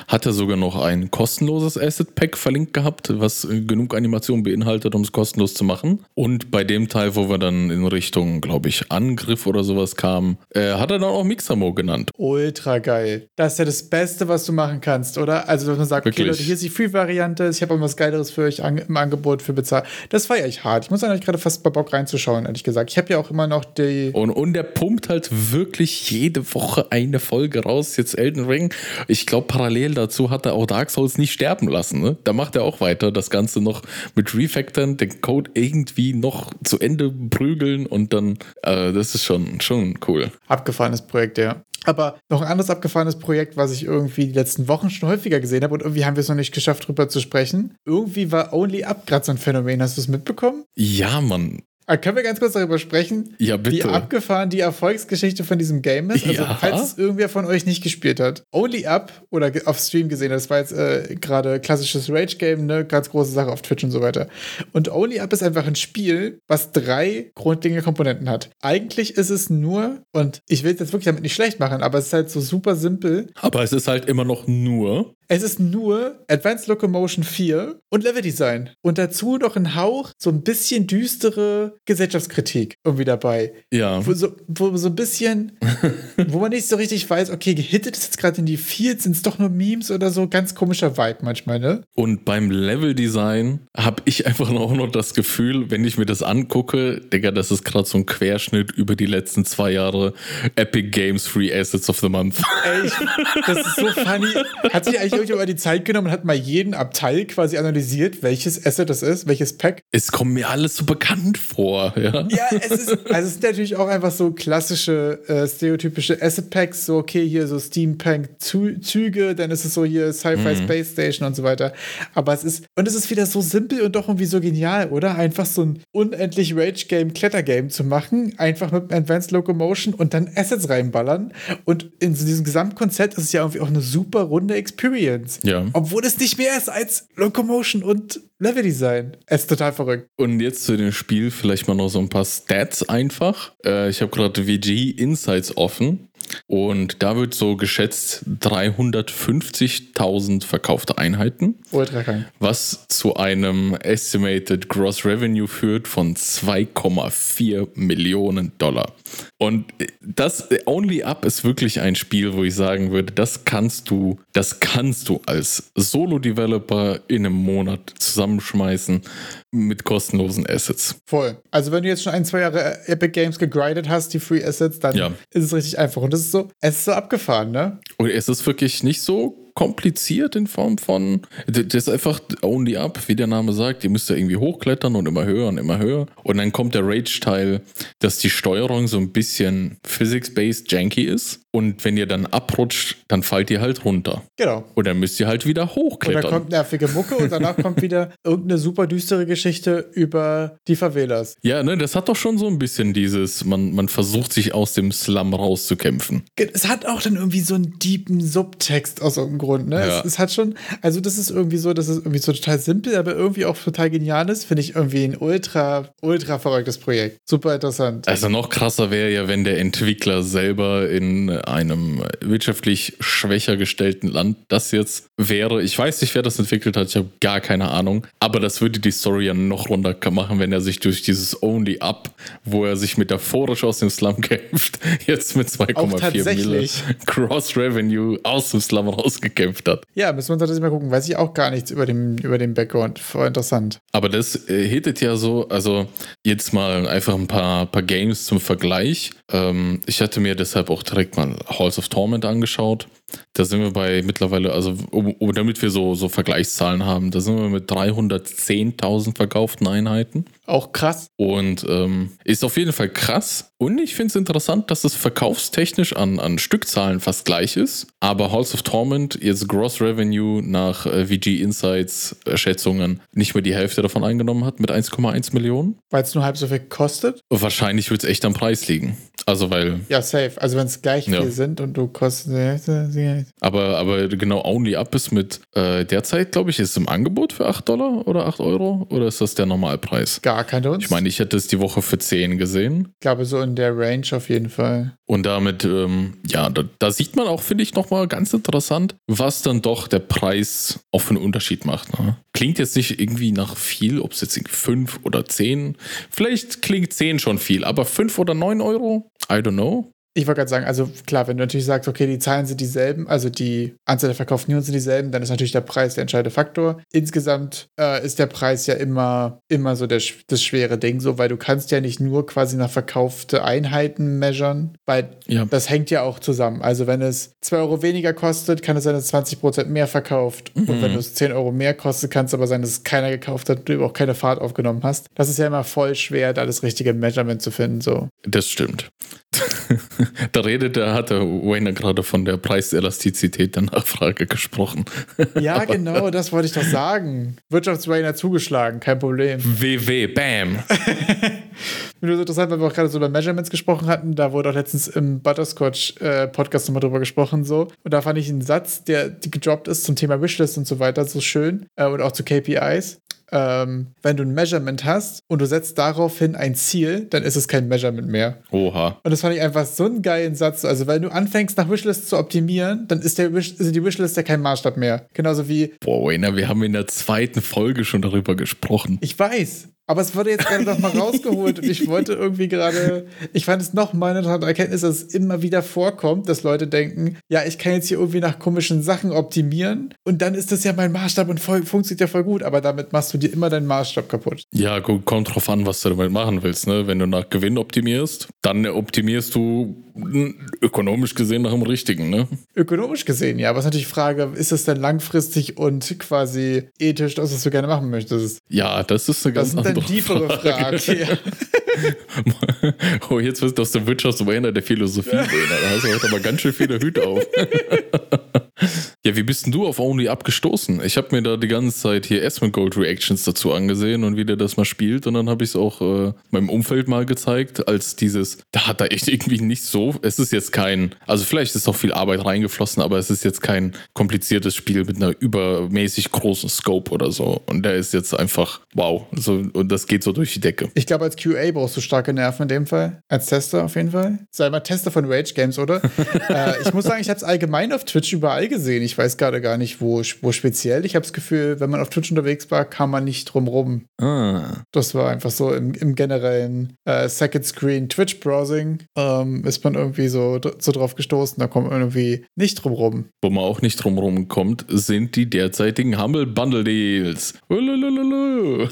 hat er sogar noch ein kostenloses Asset Pack verlinkt gehabt, was genug Animationen beinhaltet, um es kostenlos zu machen. Und bei dem Teil, wo wir dann in Richtung, glaube ich, Angriff oder sowas kamen, äh, hat er dann auch Mixamo genannt. Ultra geil. Das ist ja das Beste, was du machen kannst, oder? Also, dass man sagt, okay, Wirklich. Leute, hier ist die Free-Variante, ich habe auch was Geileres für euch an, im Angebot für bezahlt. Das feiere ich hart. Ich muss eigentlich gerade fast bei Bock reinzuschauen, ehrlich gesagt. Ich habe ja auch immer noch die. Und, und der pumpt halt wirklich jede Woche eine Folge raus. Jetzt Elden Ring. Ich glaube, parallel dazu hat er auch Dark Souls nicht sterben lassen. Ne? Da macht er auch weiter. Das Ganze noch mit Refactoren, den Code irgendwie noch zu Ende prügeln und dann, äh, das ist schon, schon cool. Abgefahrenes Projekt, ja. Aber noch ein anderes abgefahrenes Projekt, was ich irgendwie die letzten Wochen schon häufiger gesehen habe und irgendwie haben wir es noch nicht geschafft, drüber zu sprechen. Irgendwie war Only Up gerade so ein Phänomen. Hast du es mitbekommen? Ja, Mann. Ah, können wir ganz kurz darüber sprechen, Ja, wie bitte. abgefahren die Erfolgsgeschichte von diesem Game ist? Also, Ja. falls es irgendwer von euch nicht gespielt hat. Only Up oder auf Stream gesehen hat, das war jetzt äh, gerade klassisches Rage-Game, ne? Ganz große Sache auf Twitch und so weiter. Und Only Up ist einfach ein Spiel, was drei grundlegende Komponenten hat. Eigentlich ist es nur, und ich will es jetzt wirklich damit nicht schlecht machen, aber es ist halt so super simpel. Aber es ist halt immer noch nur. Es ist nur Advanced Locomotion 4 und Leveldesign. Und dazu noch ein Hauch, so ein bisschen düstere Gesellschaftskritik irgendwie dabei. Ja. Wo so, wo so ein bisschen, wo man nicht so richtig weiß, okay, gehittet ist jetzt gerade in die Fields, sind es doch nur Memes oder so, ganz komischer Vibe manchmal, ne? Und beim Leveldesign habe ich einfach auch noch das Gefühl, wenn ich mir das angucke, Digga, das ist gerade so ein Querschnitt über die letzten zwei Jahre Epic Games Free Assets of the Month. Ey, ich, das ist so funny. Hat sich eigentlich irgendjemand die Zeit genommen und hat mal jeden Abteil quasi analysiert, welches Asset das ist, welches Pack? Es kommt mir alles so bekannt vor, ja. Ja, es ist, also es sind natürlich auch einfach so klassische, äh, stereotypische Asset Packs, so okay, hier so Steampunk-Züge, dann ist es so hier Sci-Fi Space Station und so weiter. Aber es ist, und es ist wieder so simpel und doch irgendwie so genial, oder? Einfach so ein unendlich Rage-Game, Kletter-Game zu machen, einfach mit Advanced Locomotion und dann Assets reinballern. Und in so diesem Gesamtkonzept ist es ja irgendwie auch eine super runde Experience. Ja. Obwohl es nicht mehr ist als Locomotion und Leveldesign. Es ist total verrückt. Und jetzt zu dem Spiel vielleicht mal noch so ein paar Stats einfach. Äh, ich habe gerade VG Insights offen. Und da wird so geschätzt 350.000 verkaufte Einheiten. Ultra krank. was zu einem Estimated Gross Revenue führt von 2,4 Millionen Dollar. Und das Only Up ist wirklich ein Spiel, wo ich sagen würde, das kannst du, das kannst du als Solo-Developer in einem Monat zusammenschmeißen mit kostenlosen Assets. Voll. Also wenn du jetzt schon ein, zwei Jahre Epic Games gegrindet hast, die Free Assets, dann Ja. ist es richtig einfach. Und das ist so, es ist so abgefahren, ne? Und es ist wirklich nicht so kompliziert in Form von, das ist einfach only up, wie der Name sagt, ihr müsst ja irgendwie hochklettern und immer höher und immer höher. Und dann kommt der Rage-Teil, dass die Steuerung so ein bisschen physics-based janky ist. Und wenn ihr dann abrutscht, dann fallt ihr halt runter. Genau. Und dann müsst ihr halt wieder Und dann hochklettern. kommt nervige Mucke und danach kommt wieder irgendeine super düstere Geschichte über die Favelas. Ja, ne, das hat doch schon so ein bisschen dieses, man, man versucht sich aus dem Slum rauszukämpfen. Es hat auch dann irgendwie so einen deepen Subtext aus irgendeinem Grund, ne? Ja. Es, es hat schon, also das ist irgendwie so, das ist irgendwie so total simpel, aber irgendwie auch total genial ist, finde ich irgendwie ein ultra, ultra verrücktes Projekt. Super interessant. Also noch krasser wäre ja, wenn der Entwickler selber in einem wirtschaftlich schwächer gestellten Land das jetzt wäre. Ich weiß nicht, wer das entwickelt hat, ich habe gar keine Ahnung. Aber das würde die Story ja noch runter machen, wenn er sich durch dieses Only Up, wo er sich metaphorisch aus dem Slum kämpft, jetzt mit Auch 2,4 Mille. Cross Revenue aus dem Slum rausgekämpft hat. Ja, müssen wir uns tatsächlich mal gucken. Weiß ich auch gar nichts über den, über den Background. Voll interessant. Aber das äh, hittet ja so, also jetzt mal einfach ein paar, paar Games zum Vergleich. Ähm, ich hatte mir deshalb auch direkt mal mal Halls of Torment angeschaut. Da sind wir bei mittlerweile, also um, um, damit wir so, so Vergleichszahlen haben, da sind wir mit 310.000 verkauften Einheiten. Auch krass. Und ähm, ist auf jeden Fall krass. Und ich finde es interessant, dass es verkaufstechnisch an, an Stückzahlen fast gleich ist. Aber Halls of Torment, jetzt Gross Revenue nach äh, VG Insights Schätzungen, nicht mehr die Hälfte davon eingenommen hat mit 1,1 Millionen. Weil es nur halb so viel kostet? Wahrscheinlich wird es echt am Preis liegen. Also weil. Ja, safe. Also wenn es gleich ja. viel sind und du kostest. Aber, aber genau Only Up ist mit äh, derzeit, glaube ich, ist es im Angebot für 8 Dollar oder 8 Euro? Oder ist das der Normalpreis? Gar keine Ich meine, ich hätte es die Woche für 10 gesehen. Ich glaube, so in der Range auf jeden Fall. Und damit, ähm, ja, da, da, sieht man auch, finde ich, nochmal ganz interessant, was dann doch der Preis auch für einen Unterschied macht. Ne? Klingt jetzt nicht irgendwie nach viel, ob es jetzt 5 oder 10. Vielleicht klingt 10 schon viel, aber 5 oder 9 Euro? I don't know. Ich wollte gerade sagen, also klar, wenn du natürlich sagst, okay, die Zahlen sind dieselben, also die Anzahl der verkauften Units sind dieselben, dann ist natürlich der Preis der entscheidende Faktor. Insgesamt äh, ist der Preis ja immer, immer so der, das schwere Ding, so, weil du kannst ja nicht nur quasi nach verkaufte Einheiten measuren, weil ja. das hängt ja auch zusammen. Also wenn es 2 Euro weniger kostet, kann es sein, dass es 20 Prozent mehr verkauft. Mhm. Und wenn es 10 Euro mehr kostet, kann es aber sein, dass es keiner gekauft hat, du auch keine Fahrt aufgenommen hast. Das ist ja immer voll schwer, da das richtige Measurement zu finden. So. Das stimmt. da redet er, hat der Wayne gerade von der Preiselastizität der Nachfrage gesprochen. Ja, genau, das wollte ich doch sagen. Wirtschaftswayne hat zugeschlagen, kein Problem. WW, bam. Mir so interessant, weil wir auch gerade so über Measurements gesprochen hatten. Da wurde auch letztens im Butterscotch-Podcast äh, nochmal drüber gesprochen. so. Und da fand ich einen Satz, der gedroppt ist zum Thema Wishlist und so weiter, so schön. Äh, und auch zu KPIs ähm, wenn du ein Measurement hast und du setzt daraufhin ein Ziel, dann ist es kein Measurement mehr. Oha. Und das fand ich einfach so einen geilen Satz. Also, wenn du anfängst, nach Wishlists zu optimieren, dann ist, der Wish, ist die Wishlist ja kein Maßstab mehr. Genauso wie. Boah, Wayner, wir haben in der zweiten Folge schon darüber gesprochen. Ich weiß. Aber es wurde jetzt gerade noch mal rausgeholt und ich wollte irgendwie gerade, ich fand es noch mal eine Erkenntnis, dass es immer wieder vorkommt, dass Leute denken, ja, ich kann jetzt hier irgendwie nach komischen Sachen optimieren und dann ist das ja mein Maßstab und voll, funktioniert ja voll gut, aber damit machst du dir immer deinen Maßstab kaputt. Ja, kommt drauf an, was du damit machen willst, ne? Wenn du nach Gewinn optimierst, dann optimierst du ökonomisch gesehen nach dem richtigen, ne? Ökonomisch gesehen, ja, aber es ist natürlich die Frage, ist es denn langfristig und quasi ethisch das, was du gerne machen möchtest? Ja, das ist eine ganz das andere tiefere Frage. Frage. oh, jetzt wirst du aus dem Wirtschaftswender der Philosophie Da hast du heute aber ganz schön viele Hüte auf. ja, wie bist denn du auf Only abgestoßen? Ich habe mir da die ganze Zeit hier Esmond Gold Reactions dazu angesehen und wie der das mal spielt. Und dann habe ich es auch äh, meinem Umfeld mal gezeigt, als dieses, da hat er echt irgendwie nicht so. Es ist jetzt kein, also vielleicht ist auch viel Arbeit reingeflossen, aber es ist jetzt kein kompliziertes Spiel mit einer übermäßig großen Scope oder so. Und der ist jetzt einfach, wow. So, und das geht so durch die Decke. Ich glaube, als QA brauchst du starke Nerven in dem Fall. Als Tester auf jeden Fall. Sei mal Tester von Rage Games, oder? äh, ich muss sagen, ich habe es allgemein auf Twitch überall gesehen. Ich weiß gerade gar nicht, wo, wo speziell. Ich habe das Gefühl, wenn man auf Twitch unterwegs war, kam man nicht drum rum. Ah. Das war einfach so im, im generellen äh, Second Screen Twitch Browsing ähm, ist man irgendwie so, so drauf gestoßen. Da kommt man irgendwie nicht drum rum. Wo man auch nicht drum rum kommt, sind die derzeitigen Humble Bundle Deals. Wir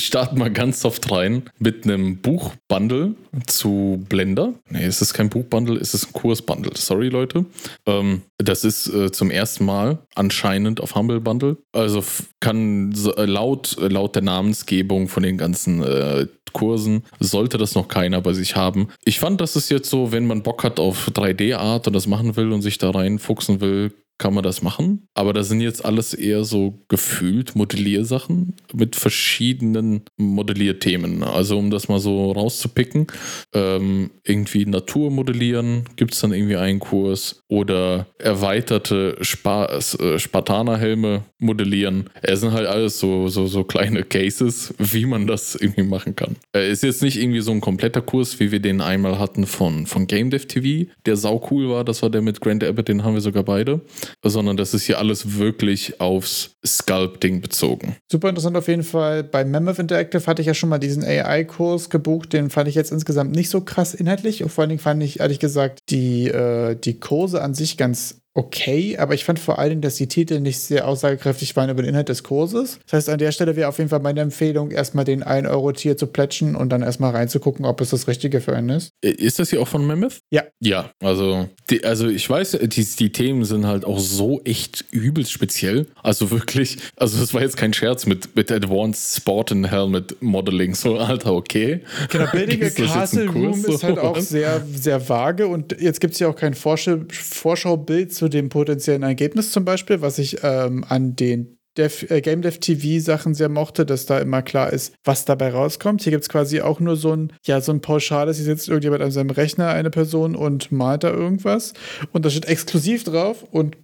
starten mal ganz soft rein mit einem Buchbundle zu Blender. Nee, es ist kein Buchbundle, es ist ein Kursbundle. Sorry, Leute. Ähm, das ist äh, zum ersten Mal anscheinend auf Humble Bundle. Also kann äh, laut, äh, laut der Namensgebung von den ganzen äh, Kursen sollte das noch keiner bei sich haben. Ich fand, das ist jetzt so, wenn man Bock hat auf 3D-Art und das machen will und sich da reinfuchsen will, kann man das machen. Aber das sind jetzt alles eher so gefühlt Modelliersachen mit verschiedenen Modellierthemen. Also um das mal so rauszupicken, ähm, irgendwie Natur modellieren, gibt es dann irgendwie einen Kurs oder erweiterte Spa äh, Spartanerhelme modellieren. Es sind halt alles so, so, so kleine Cases, wie man das irgendwie machen kann. Äh, ist jetzt nicht irgendwie so ein kompletter Kurs, wie wir den einmal hatten von, von Game Dev TV, der sau cool war. Das war der mit Grant Abbott, den haben wir sogar beide sondern das ist hier alles wirklich aufs Sculpting bezogen. Super interessant auf jeden Fall. Bei Mammoth Interactive hatte ich ja schon mal diesen AI-Kurs gebucht. Den fand ich jetzt insgesamt nicht so krass inhaltlich. Und vor allen Dingen fand ich ehrlich gesagt die, äh, die Kurse an sich ganz okay, aber ich fand vor allen Dingen, dass die Titel nicht sehr aussagekräftig waren über den Inhalt des Kurses. Das heißt, an der Stelle wäre auf jeden Fall meine Empfehlung, erstmal den 1-Euro-Tier zu plätschen und dann erstmal reinzugucken, ob es das Richtige für einen ist. Ist das hier auch von Mammoth? Ja. Ja, also, die, also ich weiß, die, die Themen sind halt auch so echt übelst speziell. Also wirklich, also das war jetzt kein Scherz mit, mit Advanced Sport and Helmet Modeling. So, Alter, okay. Genau, Building a Castle Room ist halt auch sehr, sehr vage und jetzt gibt es ja auch kein Vorschau Vorschaubild zu dem potenziellen Ergebnis zum Beispiel, was ich ähm, an den Dev, äh, Game Dev TV Sachen sehr mochte, dass da immer klar ist, was dabei rauskommt. Hier gibt es quasi auch nur so ein, ja, so ein pauschales, hier sitzt irgendjemand an seinem Rechner, eine Person und malt da irgendwas und da steht exklusiv drauf und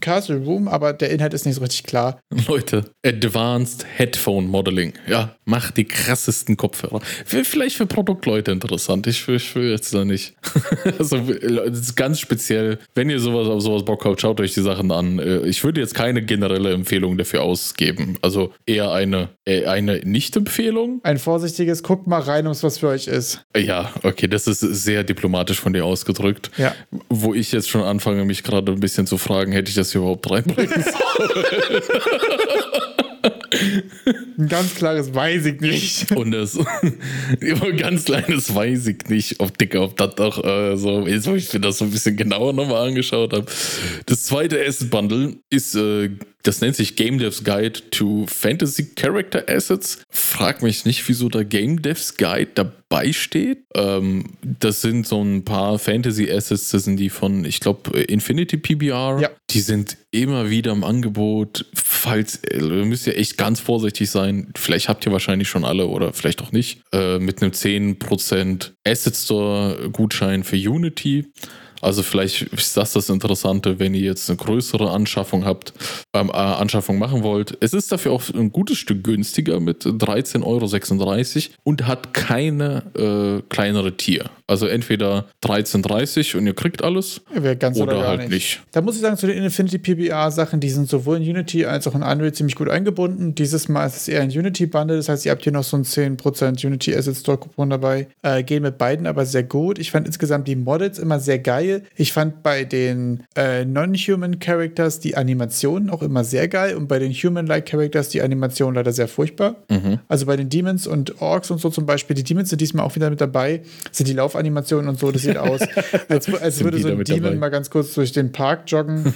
Castle Room, aber der Inhalt ist nicht so richtig klar. Leute, Advanced Headphone Modeling. Ja, macht die krassesten Kopfhörer. Vielleicht für Produktleute interessant. Ich, ich will jetzt da nicht. also, ist ganz speziell. Wenn ihr sowas auf sowas Bock habt, schaut euch die Sachen an. Äh, Ich würde jetzt keine generelle Empfehlung dafür ausgeben. Also eher eine, äh, eine Nicht-Empfehlung. Ein vorsichtiges, guckt mal rein, ob was für euch ist. Ja, okay, das ist sehr diplomatisch von dir ausgedrückt. Ja. Wo ich jetzt schon anfange, mich gerade ein bisschen zu fragen, hätte ich das hier überhaupt reinbringen sollen? Ein ganz klares weiß ich nicht. Und das immer ganz kleines weiß ich nicht, ob Dicker, ob das doch äh, so ist, wo ich mir das so ein bisschen genauer nochmal angeschaut habe. Das zweite Asset Bundle ist, äh, das nennt sich Game Devs Guide to Fantasy Character Assets. Frag mich nicht, wieso da Game Devs Guide dabei steht. Ähm, das sind so ein paar Fantasy Assets, das sind die von, ich glaube, Infinity PBR. Ja. Die sind immer wieder im Angebot. Falls, äh, müsst ihr echt ganz vorsichtig sein. Vielleicht habt ihr wahrscheinlich schon alle oder vielleicht auch nicht. Äh, mit einem 10% Asset Store Gutschein für Unity. Also vielleicht ist das das Interessante, wenn ihr jetzt eine größere Anschaffung habt, ähm, äh, Anschaffung machen wollt. Es ist dafür auch ein gutes Stück günstiger mit 13,36 Euro und hat keine äh, kleinere Tier. Also entweder 13,30 und ihr kriegt alles oder, oder gar halt nicht. nicht. Da muss ich sagen, zu den Infinity PBR Sachen, die sind sowohl in Unity als auch in Unreal ziemlich gut eingebunden. Dieses Mal ist es eher ein Unity Bundle, das heißt, ihr habt hier noch so ein 10% Unity Asset Store Coupon dabei. Äh, gehen mit beiden aber sehr gut. Ich fand insgesamt die Models immer sehr geil. Ich fand bei den äh, Non-Human Characters die Animationen auch immer sehr geil und bei den Human-like Characters die Animation leider sehr furchtbar. Also bei den Demons und Orks und so zum Beispiel, die Demons sind diesmal auch wieder mit dabei, sind die Laufanimationen und so, das sieht aus, als, als würde so ein Demon dabei? mal ganz kurz durch den Park joggen.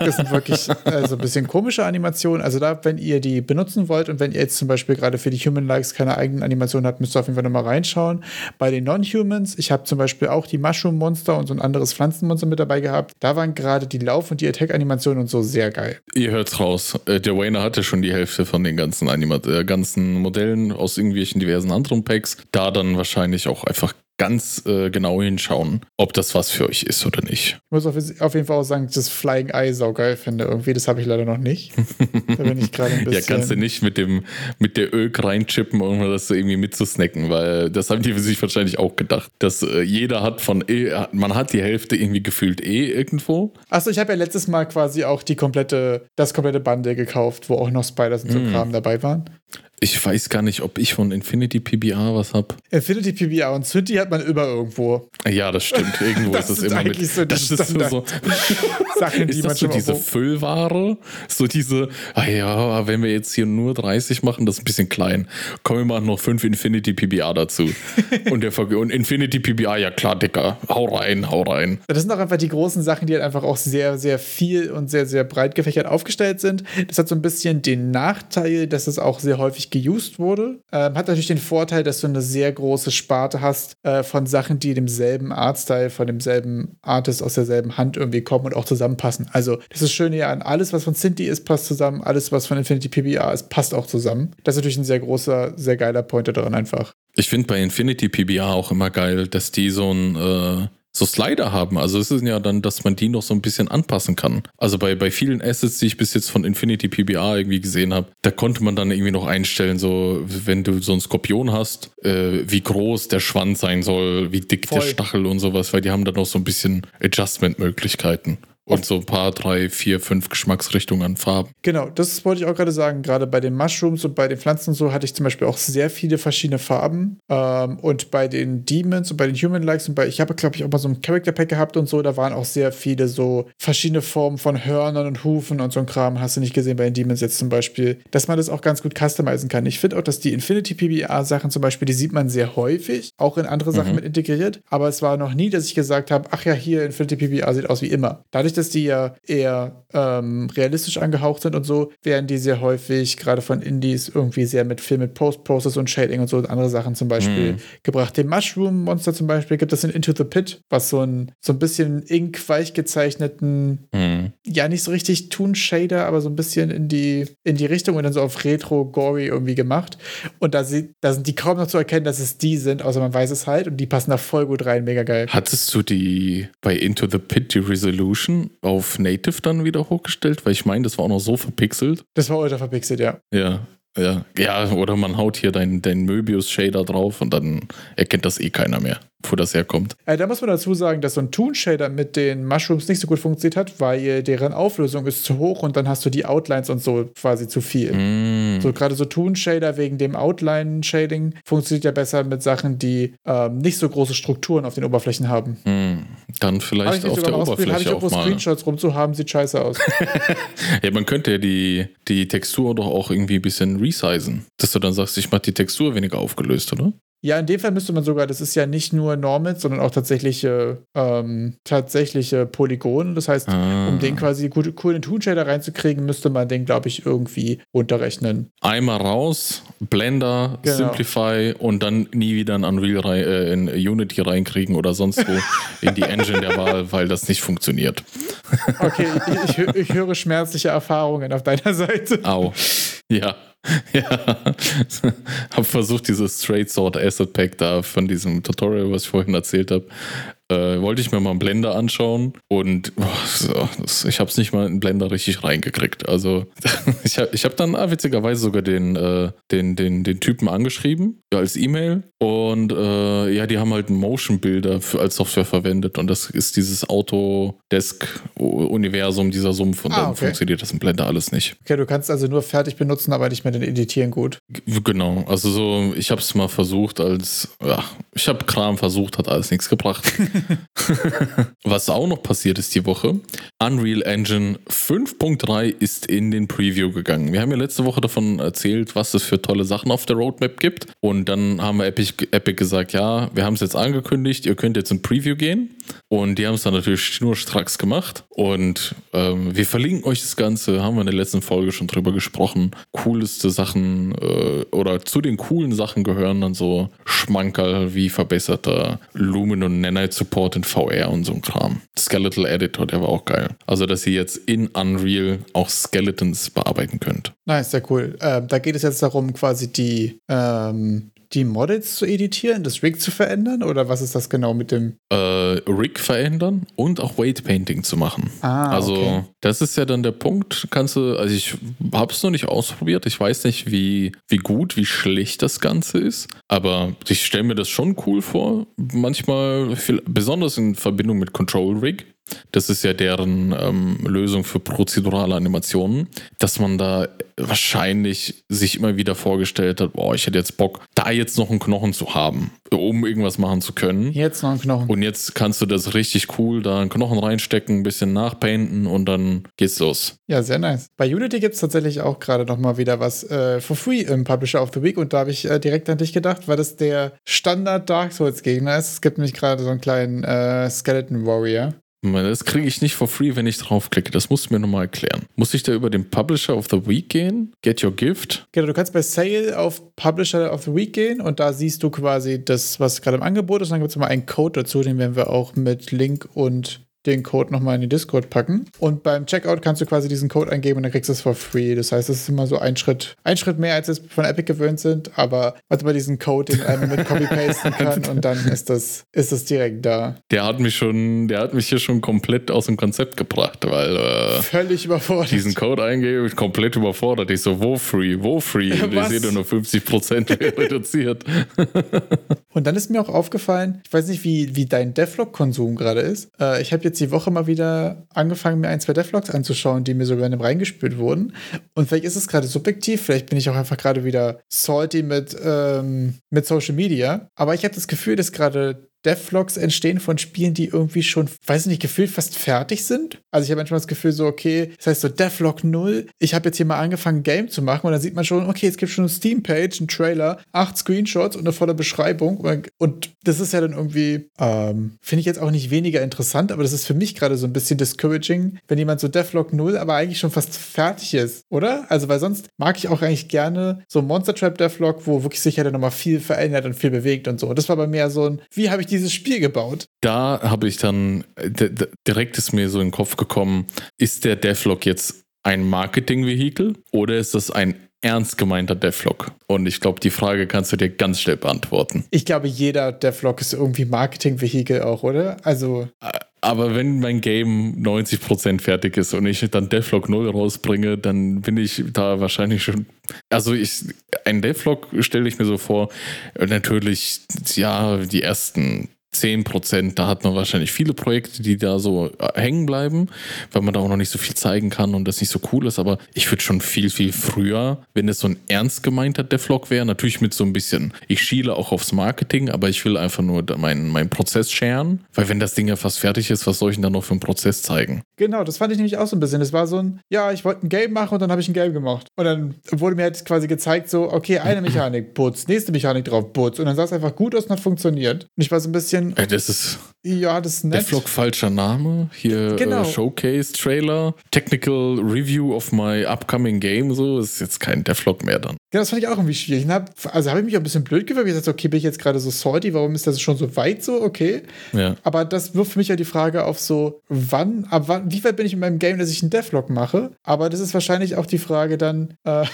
Das sind wirklich äh, so ein bisschen komische Animationen. Also da, wenn ihr die benutzen wollt und wenn ihr jetzt zum Beispiel gerade für die Human Likes keine eigenen Animationen habt, müsst ihr auf jeden Fall nochmal reinschauen. Bei den Non-Humans, ich habe zum Beispiel auch die Mushroom-Monster und so ein anderes Pflanzenmonster mit dabei gehabt. Da waren gerade die Lauf- und die Attack-Animationen und so sehr geil. Ihr hört's raus. Äh, der Wayner hatte schon die Hälfte von den ganzen Animat äh, ganzen Modellen aus irgendwelchen diversen anderen Packs. Da dann wahrscheinlich auch einfach ganz äh, genau hinschauen, ob das was für euch ist oder nicht. Ich muss auf, auf jeden Fall auch sagen, dass ich das Flying Eye saugeil finde. Irgendwie, das habe ich leider noch nicht. Da bin ich gerade ein bisschen. Ja, kannst du nicht mit dem mit der Öl reinchippen, um das so irgendwie mitzusnacken, weil das haben die sich wahrscheinlich auch gedacht, dass äh, jeder hat von eh, man hat die Hälfte irgendwie gefühlt eh irgendwo. Achso, ich habe ja letztes Mal quasi auch die komplette, das komplette Bundle gekauft, wo auch noch Spiders und so Mm. Kram dabei waren. Ich weiß gar nicht, ob ich von Infinity PBR was hab. Infinity PBR und Cinti hat man immer irgendwo. Ja, das stimmt. Irgendwo Das ist es immer mit. eigentlich so die das ist so, so, Sachen, die ist man das so schon diese mal- Füllware? So diese, ah ja, wenn wir jetzt hier nur 30 machen, das ist ein bisschen klein. Komm, wir machen noch fünf Infinity PBR dazu. und, der und Infinity PBR, ja klar, Dicker. Hau rein, hau rein. Das sind auch einfach die großen Sachen, die halt einfach auch sehr, sehr viel und sehr, sehr breit gefächert aufgestellt sind. Das hat so ein bisschen den Nachteil, dass es auch sehr häufig geused wurde. Ähm, hat natürlich den Vorteil, dass du eine sehr große Sparte hast äh, von Sachen, die demselben Artstyle, von demselben Artist aus derselben Hand irgendwie kommen und auch zusammenpassen. Also, das ist schön ja an alles, was von Cinti ist, passt zusammen. Alles, was von Infinity PBR ist, passt auch zusammen. Das ist natürlich ein sehr großer, sehr geiler Pointer daran einfach. Ich finde bei Infinity PBR auch immer geil, dass die so ein äh, so Slider haben. Also es ist ja dann, dass man die noch so ein bisschen anpassen kann. Also bei, bei vielen Assets, die ich bis jetzt von Infinity PBR irgendwie gesehen habe, da konnte man dann irgendwie noch einstellen, so wenn du so einen Skorpion hast, äh, wie groß der Schwanz sein soll, wie dick der Voll. Stachel und sowas, weil die haben dann noch so ein bisschen Adjustment-Möglichkeiten. Und so ein paar, drei, vier, fünf Geschmacksrichtungen an Farben. Genau, das wollte ich auch gerade sagen. Gerade bei den Mushrooms und bei den Pflanzen und so hatte ich zum Beispiel auch sehr viele verschiedene Farben. Ähm, und bei den Demons und bei den Human Likes und bei, ich habe, glaube ich, auch mal so ein Character Pack gehabt und so, da waren auch sehr viele so verschiedene Formen von Hörnern und Hufen und so ein Kram. Hast du nicht gesehen bei den Demons jetzt zum Beispiel, dass man das auch ganz gut customizen kann. Ich finde auch, dass die Infinity PBR-Sachen zum Beispiel, die sieht man sehr häufig, auch in andere Sachen mhm. mit integriert. Aber es war noch nie, dass ich gesagt habe, ach ja, hier Infinity PBR sieht aus wie immer. Dadurch, dass die ja eher ähm, realistisch angehaucht sind und so, werden die sehr häufig, gerade von Indies, irgendwie sehr mit Film, mit Post-Process und Shading und so und andere Sachen zum Beispiel mhm. gebracht. Den Mushroom-Monster zum Beispiel gibt es in Into the Pit, was so ein, so ein bisschen ink-weich gezeichneten, mhm. ja, nicht so richtig Toon-Shader, aber so ein bisschen in die, in die Richtung und dann so auf Retro-Gory irgendwie gemacht. Und da, sie, da sind die kaum noch zu erkennen, dass es die sind, außer man weiß es halt und die passen da voll gut rein, mega geil. Hattest du die bei Into the Pit, die Resolution auf Native dann wieder hochgestellt? Weil ich meine, das war auch noch so verpixelt. Das war ultra verpixelt, ja. Ja. Ja, ja, oder man haut hier deinen dein Möbius-Shader drauf und dann erkennt das eh keiner mehr wo das herkommt. Äh, da muss man dazu sagen, dass so ein Toon-Shader mit den Mushrooms nicht so gut funktioniert hat, weil deren Auflösung ist zu hoch und dann hast du die Outlines und so quasi zu viel. Mm. So gerade so Toon-Shader wegen dem Outline-Shading funktioniert ja besser mit Sachen, die ähm, nicht so große Strukturen auf den Oberflächen haben. Mm. Dann vielleicht auf der Oberfläche Habe ich auch mal. Screenshots rumzuhaben, sieht scheiße aus. ja, man könnte ja die, die Textur doch auch irgendwie ein bisschen resizen. Dass du dann sagst, ich mache die Textur weniger aufgelöst, oder? Ja, in dem Fall müsste man sogar, das ist ja nicht nur Normals, sondern auch tatsächliche, ähm, tatsächliche Polygone. Das heißt, ah. um den quasi gut, cool in Toon-Shader reinzukriegen, müsste man den, glaube ich, irgendwie runterrechnen. Einmal raus, Blender, genau. Simplify und dann nie wieder in Unreal rein, äh, in Unity reinkriegen oder sonst wo in die Engine der Wahl, weil das nicht funktioniert. okay, ich, ich, ich höre schmerzliche Erfahrungen auf deiner Seite. Au. Ja. Ja, habe versucht, dieses Straight Sword Asset Pack da von diesem Tutorial, was ich vorhin erzählt habe, äh, wollte ich mir mal einen Blender anschauen und oh, ich habe es nicht mal in Blender richtig reingekriegt. Also ich habe ich hab dann ah, witzigerweise sogar den, äh, den, den, den Typen angeschrieben ja, als E-Mail und äh, ja, die haben halt Motion Builder für, als Software verwendet und das ist dieses Autodesk-Universum, dieser Sumpf und ah, dann okay. funktioniert das in Blender alles nicht. Okay, du kannst also nur fertig benutzen, aber nicht mehr den Editieren gut. G genau, also so, ich habe es mal versucht als, ja, ich habe Kram versucht, hat alles nichts gebracht. Was auch noch passiert ist die Woche, Unreal Engine 5.3 ist in den Preview gegangen. Wir haben ja letzte Woche davon erzählt, was es für tolle Sachen auf der Roadmap gibt. Und dann haben wir Epic, Epic gesagt, ja, wir haben es jetzt angekündigt, ihr könnt jetzt in Preview gehen. Und die haben es dann natürlich schnurstracks gemacht. Und ähm, wir verlinken euch das Ganze, haben wir in der letzten Folge schon drüber gesprochen. Coolste Sachen äh, oder zu den coolen Sachen gehören dann so Schmankerl wie verbesserter Lumen und Nanite Support in VR und so ein Kram. Skeletal Editor, der war auch geil. Also, dass ihr jetzt in Unreal auch Skeletons bearbeiten könnt. Nice, sehr cool. Äh, da geht es jetzt darum, quasi die ähm, die Models zu editieren, das Rig zu verändern oder was ist das genau mit dem? Äh, Rig verändern und auch Weight Painting zu machen. Ah, also okay. das ist ja dann der Punkt. Kannst du, also ich habe es noch nicht ausprobiert. Ich weiß nicht, wie, wie gut, wie schlecht das Ganze ist. Aber ich stelle mir das schon cool vor. Manchmal, viel, besonders in Verbindung mit Control Rig das ist ja deren ähm, Lösung für prozedurale Animationen, dass man da wahrscheinlich sich immer wieder vorgestellt hat, boah, ich hätte jetzt Bock, da jetzt noch einen Knochen zu haben, um irgendwas machen zu können. Jetzt noch einen Knochen. Und jetzt kannst du das richtig cool, da einen Knochen reinstecken, ein bisschen nachpainten und dann geht's los. Ja, sehr nice. Bei Unity gibt es tatsächlich auch gerade noch mal wieder was äh, for free im Publisher of the Week und da habe ich äh, direkt an dich gedacht, weil das der Standard Dark Souls Gegner ist. Es gibt nämlich gerade so einen kleinen äh, Skeleton Warrior. Das kriege ich nicht for free, wenn ich draufklicke. Das musst du mir nochmal erklären. Muss ich da über den Publisher of the Week gehen? Get your gift? Genau, du kannst bei Sale auf Publisher of the Week gehen und da siehst du quasi das, was gerade im Angebot ist. Und dann gibt es immer einen Code dazu, den werden wir auch mit Link und den Code nochmal in die Discord packen. Und beim Checkout kannst du quasi diesen Code eingeben und dann kriegst du es for free. Das heißt, es ist immer so ein Schritt, ein Schritt mehr, als es von Epic gewöhnt sind, aber warte mal diesen Code, den einem mit Copy-Pasten kann und dann ist das, ist das direkt da. Der hat mich schon, der hat mich hier schon komplett aus dem Konzept gebracht, weil äh, völlig überfordert. Diesen Code eingebe, komplett überfordert. Ich so, wo free, wo free? Und ich sehe nur 50% reduziert. Und dann ist mir auch aufgefallen, ich weiß nicht, wie, wie dein Devlog-Konsum gerade ist. Äh, ich habe jetzt die Woche mal wieder angefangen, mir ein, zwei Devlogs anzuschauen, die mir so random reingespült wurden. Und vielleicht ist es gerade subjektiv, vielleicht bin ich auch einfach gerade wieder salty mit, ähm, mit Social Media. Aber ich habe das Gefühl, dass gerade Devlogs entstehen von Spielen, die irgendwie schon, weiß nicht, gefühlt fast fertig sind. Also ich habe manchmal das Gefühl so, okay, das heißt so Devlog 0, ich habe jetzt hier mal angefangen, Game zu machen und dann sieht man schon, okay, es gibt schon eine Steam-Page, einen Trailer, acht Screenshots und eine volle Beschreibung und das ist ja dann irgendwie, ähm, finde ich jetzt auch nicht weniger interessant, aber das ist für mich gerade so ein bisschen discouraging, wenn jemand so Devlog 0 aber eigentlich schon fast fertig ist, oder? Also weil sonst mag ich auch eigentlich gerne so Monster Trap Devlog, wo wirklich sicher dann nochmal viel verändert und viel bewegt und so. Und das war bei mir so ein, wie habe ich dieses Spiel gebaut? Da habe ich dann, direkt ist mir so in den Kopf gekommen, ist der Devlog jetzt ein Marketing-Vehikel oder ist das ein ernst gemeinter Devlog? Und ich glaube, die Frage kannst du dir ganz schnell beantworten. Ich glaube, jeder Devlog ist irgendwie Marketing-Vehikel auch, oder? Also. Aber wenn mein Game 90% fertig ist und ich dann Devlog 0 rausbringe, dann bin ich da wahrscheinlich schon. Also ich, ein Devlog stelle ich mir so vor, natürlich, ja, die ersten 10 Prozent, da hat man wahrscheinlich viele Projekte, die da so äh, hängen bleiben, weil man da auch noch nicht so viel zeigen kann und das nicht so cool ist. Aber ich würde schon viel, viel früher, wenn es so ein ernst gemeinter Devlog wäre, natürlich mit so ein bisschen, ich schiele auch aufs Marketing, aber ich will einfach nur meinen mein Prozess scheren, weil wenn das Ding ja fast fertig ist, was soll ich denn dann noch für einen Prozess zeigen? Genau, das fand ich nämlich auch so ein bisschen. Es war so ein, ja, ich wollte ein Game machen und dann habe ich ein Game gemacht. Und dann wurde mir halt quasi gezeigt, so, okay, eine Mechanik, putz, nächste Mechanik drauf, putz. Und dann sah es einfach gut aus und hat funktioniert. Und ich war so ein bisschen, bisschen. Äh, das ist. Ja, das ist nett. Devlog falscher Name. Hier äh, genau. äh, Showcase Trailer. Technical Review of my upcoming game. So ist jetzt kein Devlog mehr dann. Ja, das fand ich auch irgendwie schwierig. Hab, also habe ich mich auch ein bisschen blöd gewirkt. Ich dachte, okay, bin ich jetzt gerade so salty? Warum ist das schon so weit so? Okay. Ja. Aber das wirft für mich ja die Frage auf so, wann, ab wann, wie weit bin ich in meinem Game, dass ich einen Devlog mache? Aber das ist wahrscheinlich auch die Frage dann, äh,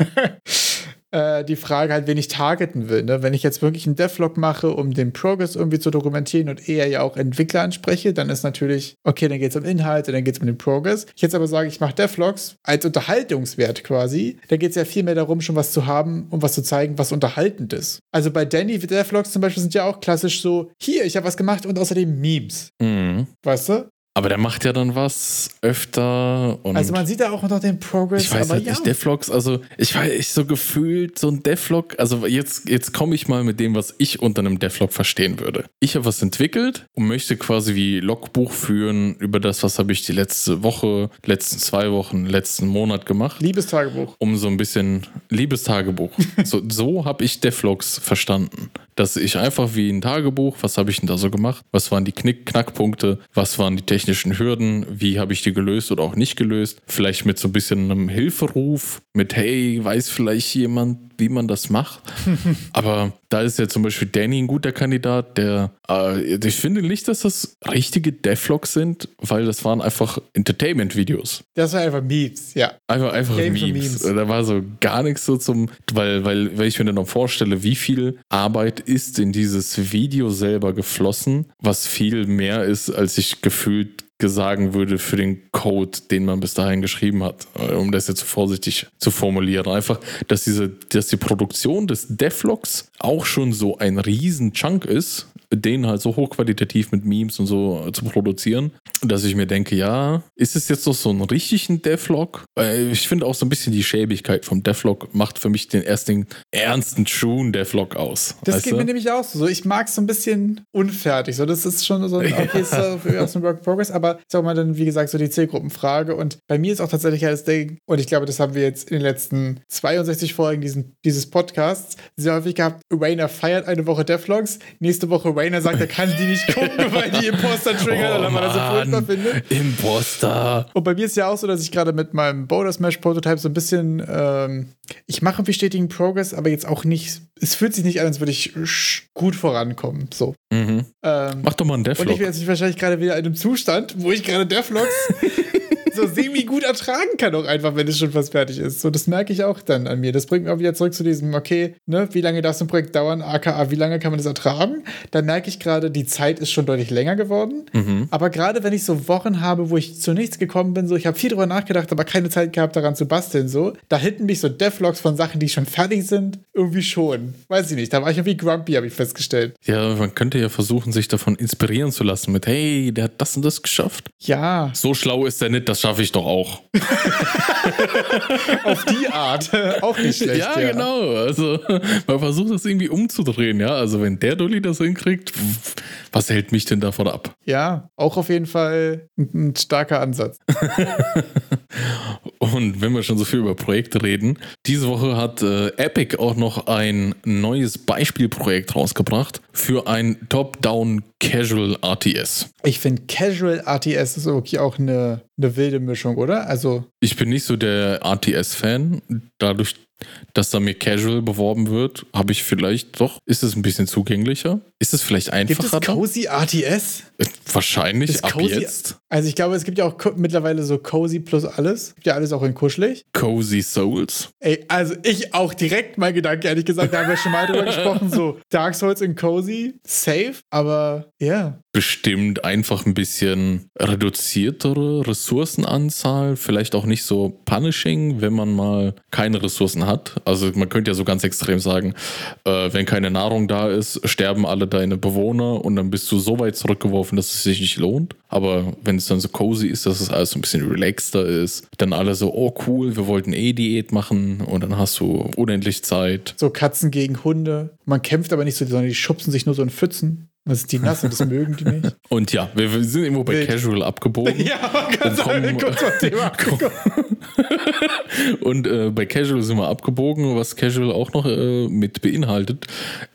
äh, die Frage halt, wen ich targeten will. Ne? Wenn ich jetzt wirklich einen Devlog mache, um den Progress irgendwie zu dokumentieren und eher ja auch Entwickler anspreche, dann ist natürlich, okay, dann geht es um Inhalte, dann geht es um den Progress. Ich jetzt aber sage, ich mache Devlogs als Unterhaltungswert quasi, da geht es ja viel mehr darum, schon was zu haben und was zu zeigen, was unterhaltend ist. Also bei Danny Devlogs zum Beispiel sind ja auch klassisch so, hier, ich habe was gemacht und außerdem Memes. Mhm. Weißt du? Aber der macht ja dann was öfter. also man sieht da auch noch den Progress. Ich weiß aber halt ja. nicht, Devlogs, also ich weiß, ich so gefühlt so ein Devlog, also jetzt, jetzt komme ich mal mit dem, was ich unter einem Devlog verstehen würde. Ich habe was entwickelt und möchte quasi wie Logbuch führen über das, was habe ich die letzte Woche, letzten zwei Wochen, letzten Monat gemacht. Liebestagebuch. Um so ein bisschen Liebestagebuch. so so habe ich Devlogs verstanden dass ich einfach wie ein Tagebuch, was habe ich denn da so gemacht? Was waren die Knick Knackpunkte? Was waren die technischen Hürden? Wie habe ich die gelöst oder auch nicht gelöst? Vielleicht mit so ein bisschen einem Hilferuf, mit hey, weiß vielleicht jemand, wie man das macht. Aber da ist ja zum Beispiel Danny ein guter Kandidat, der, äh, ich finde nicht, dass das richtige Devlogs sind, weil das waren einfach Entertainment-Videos. Das war einfach Memes, ja. Einfach, einfach Memes. Memes. Da war so gar nichts so zum, weil, weil, weil ich mir dann noch vorstelle, wie viel Arbeit ist in dieses Video selber geflossen, was viel mehr ist, als ich gefühlt sagen würde für den Code, den man bis dahin geschrieben hat, äh, um das jetzt vorsichtig zu formulieren. Einfach, dass diese, dass die Produktion des Devlogs auch schon so ein riesen Chunk ist, den halt so hochqualitativ mit Memes und so zu produzieren, dass ich mir denke, ja, ist es jetzt doch so ein richtigen Devlog? Ich finde auch so ein bisschen die Schäbigkeit vom Devlog macht für mich den ersten ernsten, true Devlog aus. Das geht du? mir nämlich auch so. Ich mag es so ein bisschen unfertig. So, das ist schon so ein, okay, ist aus dem Work Progress, aber ist auch mal dann, wie gesagt, so die Zielgruppenfrage. Und bei mir ist auch tatsächlich das Ding, und ich glaube, das haben wir jetzt in den letzten 62 Folgen diesen, dieses Podcasts sehr häufig gehabt. Rainer feiert eine Woche Devlogs, nächste Woche Rainer sagt, er kann die nicht gucken, weil die Imposter triggern, oh, weil man das so furchtbar findet. Imposter. Und bei mir ist ja auch so, dass ich gerade mit meinem Boulder Smash Prototype so ein bisschen, ähm, ich mache stetigen Progress, aber jetzt auch nicht, es fühlt sich nicht an, als würde ich gut vorankommen. So. Mhm. Ähm, Mach doch mal einen Devlog. Und ich bin jetzt wahrscheinlich gerade wieder in einem Zustand, wo ich gerade Devlogs so semi gut ertragen kann auch einfach, wenn es schon fast fertig ist. So, das merke ich auch dann an mir. Das bringt mich auch wieder zurück zu diesem, okay, ne, wie lange darf so ein Projekt dauern, aka, wie lange kann man das ertragen? Da merke ich gerade, die Zeit ist schon deutlich länger geworden. Mhm. Aber gerade wenn ich so Wochen habe, wo ich zu nichts gekommen bin, so, ich habe viel drüber nachgedacht, aber keine Zeit gehabt, daran zu basteln, so, da hinten mich so Devlogs von Sachen, die schon fertig sind, irgendwie schon. Weiß ich nicht. Da war ich irgendwie grumpy, habe ich festgestellt. Ja, man könnte ja versuchen, sich davon inspirieren zu lassen mit, hey, der hat das und das geschafft. Ja, So schlau ist der nicht, das schaffe ich doch auch. auf die Art. auch nicht schlecht. ja, genau. Also man versucht das irgendwie umzudrehen, ja. Also wenn der Dulli das hinkriegt, was hält mich denn davon ab? Ja, auch auf jeden Fall ein starker Ansatz. Und wenn wir schon so viel über Projekte reden, diese Woche hat äh, Epic auch noch ein neues Beispielprojekt rausgebracht für ein Top-Down Casual RTS. Ich finde Casual RTS ist wirklich auch eine, eine wilde Mischung, oder? Also, Ich bin nicht so der RTS-Fan. Dadurch, dass da mir Casual beworben wird, habe ich vielleicht doch, ist es ein bisschen zugänglicher? Ist es vielleicht gibt es einfacher? Cozy RTS? Äh, Wahrscheinlich Ist ab Cozy- jetzt. Also, ich glaube, es gibt ja auch mittlerweile so Cozy plus alles. Gibt ja alles auch in kuschelig. Cozy Souls. Ey, also ich auch direkt mein Gedanke, ehrlich gesagt, da haben wir schon mal drüber gesprochen, so Dark Souls in Cozy, safe, aber ja. bestimmt einfach ein bisschen reduziertere Ressourcenanzahl, vielleicht auch nicht so punishing, wenn man mal keine Ressourcen hat. Also man könnte ja so ganz extrem sagen, äh, wenn keine Nahrung da ist, sterben alle deine Bewohner und dann bist du so weit zurückgeworfen, dass es sich nicht lohnt. Aber wenn es dann so cozy ist, dass es alles so ein bisschen relaxter ist, dann alle so, oh cool, wir wollten eh Diät machen und dann hast du unendlich Zeit. So Katzen gegen Hunde. Man kämpft aber nicht so, sondern die schubsen sich nur so in Pfützen. Das ist die nass und das mögen die nicht. Und ja, wir, wir sind irgendwo bei Wild. Casual abgebogen. Ja, sagen, kommen- kurz vom Thema. Und äh, bei Casual sind wir abgebogen. Was Casual auch noch äh, mit beinhaltet,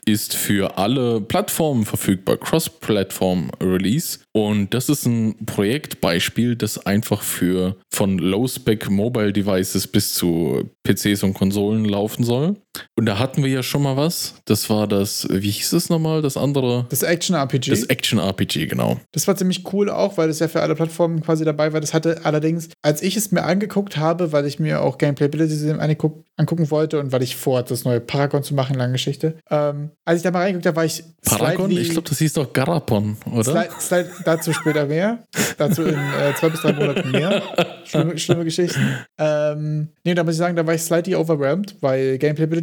ist für alle Plattformen verfügbar. Cross-Platform-Release. Und das ist ein Projektbeispiel, das einfach für von Low-Spec Mobile Devices bis zu PCs und Konsolen laufen soll. Und da hatten wir ja schon mal was. Das war das, wie hieß es nochmal, das andere? Das Action-RPG. Das Action-RPG, genau. Das war ziemlich cool auch, weil das ja für alle Plattformen quasi dabei war. Das hatte allerdings, als ich es mir angeguckt habe, weil ich mir auch Gameplayability angucken wollte und weil ich vorhatte, das neue Paragon zu machen, lange Geschichte. Ähm, als ich da mal reingeguckt habe, war ich Paragon? Ich glaube, das hieß doch Garapon, oder? Slide, dazu später mehr. Dazu in äh, zwei bis drei Monaten mehr. Schlimme, schlimme Geschichten. Ähm, nee, da muss ich sagen, da war ich slightly overwhelmed, weil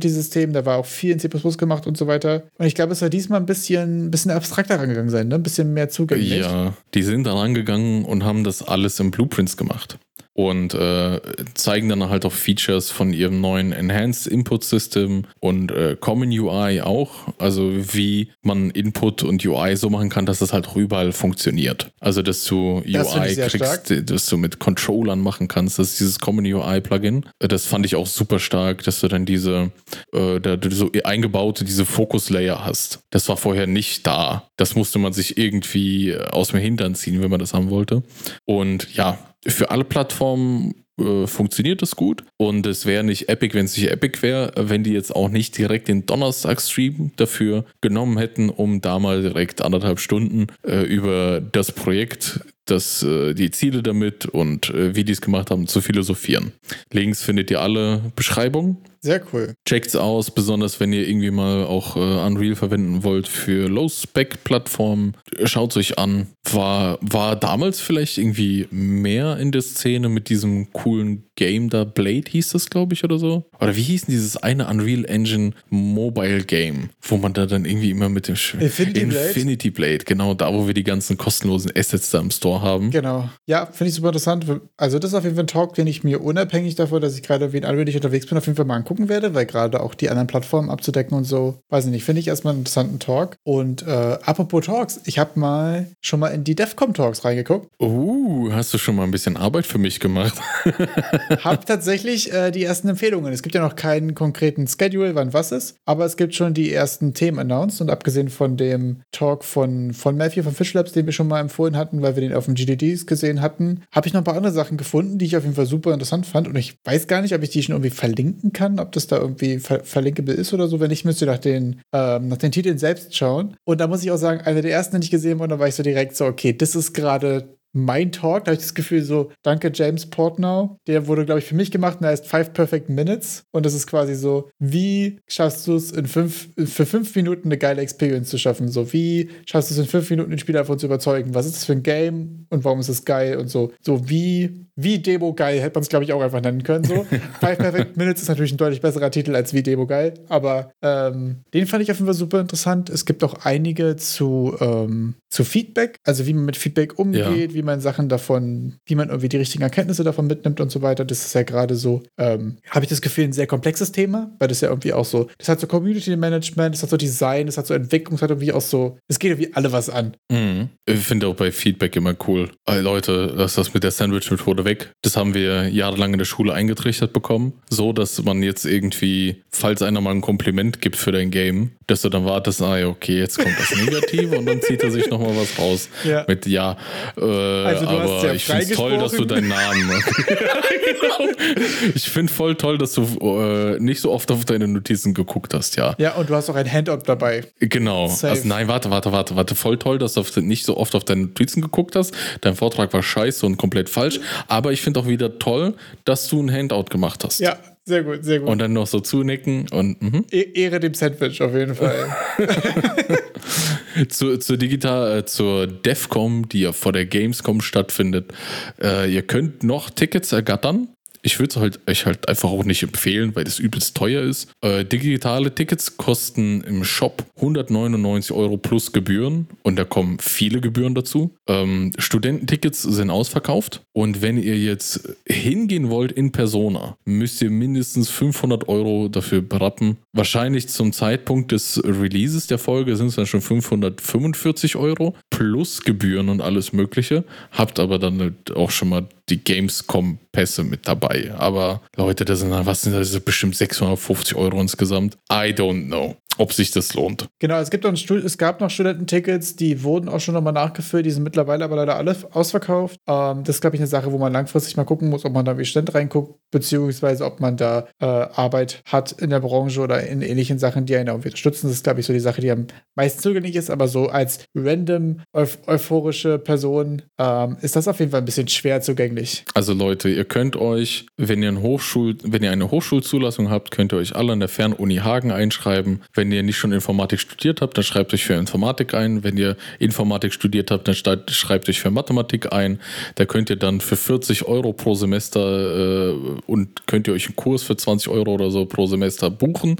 Gameplayability-System, da war auch viel in C gemacht und so weiter. Und ich glaube, es soll diesmal ein bisschen, bisschen abstrakter rangegangen sein, ne? ein bisschen mehr zugänglich. Ja, die sind dann rangegangen und haben das alles in Blueprints gemacht. Und äh, zeigen dann halt auch Features von ihrem neuen Enhanced Input System und äh, Common UI auch. Also wie man Input und UI so machen kann, dass das halt auch überall funktioniert. Also dass du Das UI kriegst, dass du mit Controllern machen kannst. Das ist dieses Common UI Plugin. Das fand ich auch super stark, dass du dann diese äh, da du so eingebaute diese Focus Layer hast. Das war vorher nicht da. Das musste man sich irgendwie aus dem Hintern ziehen, wenn man das haben wollte. Und ja, für alle Plattformen äh, funktioniert das gut. Und es wäre nicht Epic, wenn es nicht Epic wäre, wenn die jetzt auch nicht direkt den Donnerstag-Stream dafür genommen hätten, um da mal direkt anderthalb Stunden äh, über das Projekt, das, äh, die Ziele damit und äh, wie die es gemacht haben, zu philosophieren. Links findet ihr alle Beschreibungen. Sehr cool. Checkt's aus, besonders wenn ihr irgendwie mal auch äh, Unreal verwenden wollt für Low-Spec-Plattformen. Schaut's euch an. War, war damals vielleicht irgendwie mehr in der Szene mit diesem coolen Game da, Blade hieß das, glaube ich, oder so? Oder wie hieß denn dieses eine Unreal Engine Mobile Game, wo man da dann irgendwie immer mit dem Sch Infinity Blade? Infinity Blade, genau, da wo wir die ganzen kostenlosen Assets da im Store haben. Genau. Ja, finde ich super interessant. Also, das ist auf jeden Fall ein Talk, den ich mir unabhängig davon, dass ich gerade wie ein Unreal unterwegs bin, auf jeden Fall mal angucken werde, weil gerade auch die anderen Plattformen abzudecken und so, weiß ich nicht, finde ich erstmal einen interessanten Talk. Und äh, apropos Talks, ich habe mal schon mal in die DEFCOM Talks reingeguckt. Uh, hast du schon mal ein bisschen Arbeit für mich gemacht? Hab tatsächlich äh, die ersten Empfehlungen. Es gibt ja noch keinen konkreten Schedule, wann was ist, aber es gibt schon die ersten Themen announced und abgesehen von dem Talk von, von Matthew von Fish Labs, den wir schon mal empfohlen hatten, weil wir den auf dem GDDs gesehen hatten, habe ich noch ein paar andere Sachen gefunden, die ich auf jeden Fall super interessant fand und ich weiß gar nicht, ob ich die schon irgendwie verlinken kann, ob das da irgendwie ver verlinkable ist oder so. Wenn nicht, müsst ihr nach den, ähm, nach den Titeln selbst schauen. Und da muss ich auch sagen, einer der ersten, den ich gesehen habe, da war ich so direkt so, okay, das ist gerade mein Talk. Da habe ich das Gefühl, so, danke James Portnow. Der wurde, glaube ich, für mich gemacht und er heißt Five Perfect Minutes. Und das ist quasi so, wie schaffst du es in fünf, für fünf Minuten eine geile Experience zu schaffen? So, wie schaffst du es in fünf Minuten den Spieler davon zu überzeugen? Was ist das für ein Game und warum ist es geil und so? So, wie, wie Demo geil hätte man es, glaube ich, auch einfach nennen können. So. Five Perfect Minutes ist natürlich ein deutlich besserer Titel als wie Demo geil, aber ähm, den fand ich auf jeden Fall super interessant. Es gibt auch einige zu, ähm, zu Feedback, also wie man mit Feedback umgeht, ja. wie man Sachen davon, wie man irgendwie die richtigen Erkenntnisse davon mitnimmt und so weiter. Das ist ja gerade so, ähm, habe ich das Gefühl, ein sehr komplexes Thema, weil das ja irgendwie auch so, das hat so Community Management, das hat so Design, das hat so Entwicklung, das hat irgendwie auch so, es geht irgendwie alle was an. Mhm. Ich finde auch bei Feedback immer cool. Ey, Leute, lass das mit der Sandwich-Methode weg. Das haben wir jahrelang in der Schule eingetrichtert bekommen. So, dass man jetzt irgendwie, falls einer mal ein Kompliment gibt für dein Game, dass du dann wartest, ah ja, okay, jetzt kommt das Negative und dann zieht er sich nochmal was raus. Ja. Mit ja, äh, also aber ja ich finde es toll, dass du deinen Namen. genau. Ich finde voll toll, dass du äh, nicht so oft auf deine Notizen geguckt hast, ja. Ja, und du hast auch ein Handout dabei. Genau. Also nein, warte, warte, warte, warte. Voll toll, dass du nicht so oft auf deine Notizen geguckt hast. Dein Vortrag war scheiße und komplett falsch. Aber ich finde auch wieder toll, dass du ein Handout gemacht hast. Ja, sehr gut, sehr gut. Und dann noch so zunicken und. Mh. Ehre dem Sandwich auf jeden Fall. zu, zur Digital, äh, zur DEFCOM, die ja vor der Gamescom stattfindet. Äh, ihr könnt noch Tickets ergattern. Ich würde es halt, euch halt einfach auch nicht empfehlen, weil das übelst teuer ist. Äh, digitale Tickets kosten im Shop 199 Euro plus Gebühren und da kommen viele Gebühren dazu. Ähm, Studententickets sind ausverkauft und wenn ihr jetzt hingehen wollt in Persona, müsst ihr mindestens 500 Euro dafür berappen. Wahrscheinlich zum Zeitpunkt des Releases der Folge sind es dann schon 545 Euro plus Gebühren und alles Mögliche. Habt aber dann halt auch schon mal die Gamescom-Pässe mit dabei. Aber Leute, das sind, was sind das? Bestimmt 650 Euro insgesamt. I don't know ob sich das lohnt. Genau, es, gibt noch es gab noch Studententickets, die wurden auch schon nochmal nachgefüllt, die sind mittlerweile aber leider alle ausverkauft. Ähm, das ist, glaube ich, eine Sache, wo man langfristig mal gucken muss, ob man da wie Stand reinguckt, beziehungsweise ob man da äh, Arbeit hat in der Branche oder in ähnlichen Sachen, die einen irgendwie unterstützen. Das ist, glaube ich, so die Sache, die am meisten zugänglich ist, aber so als random euph euphorische Person ähm, ist das auf jeden Fall ein bisschen schwer zugänglich. Also Leute, ihr könnt euch, wenn ihr, Hochschul wenn ihr eine Hochschulzulassung habt, könnt ihr euch alle an der Fernuni Hagen einschreiben. Wenn wenn ihr nicht schon Informatik studiert habt, dann schreibt euch für Informatik ein. Wenn ihr Informatik studiert habt, dann schreibt euch für Mathematik ein. Da könnt ihr dann für 40 Euro pro Semester äh, und könnt ihr euch einen Kurs für 20 Euro oder so pro Semester buchen.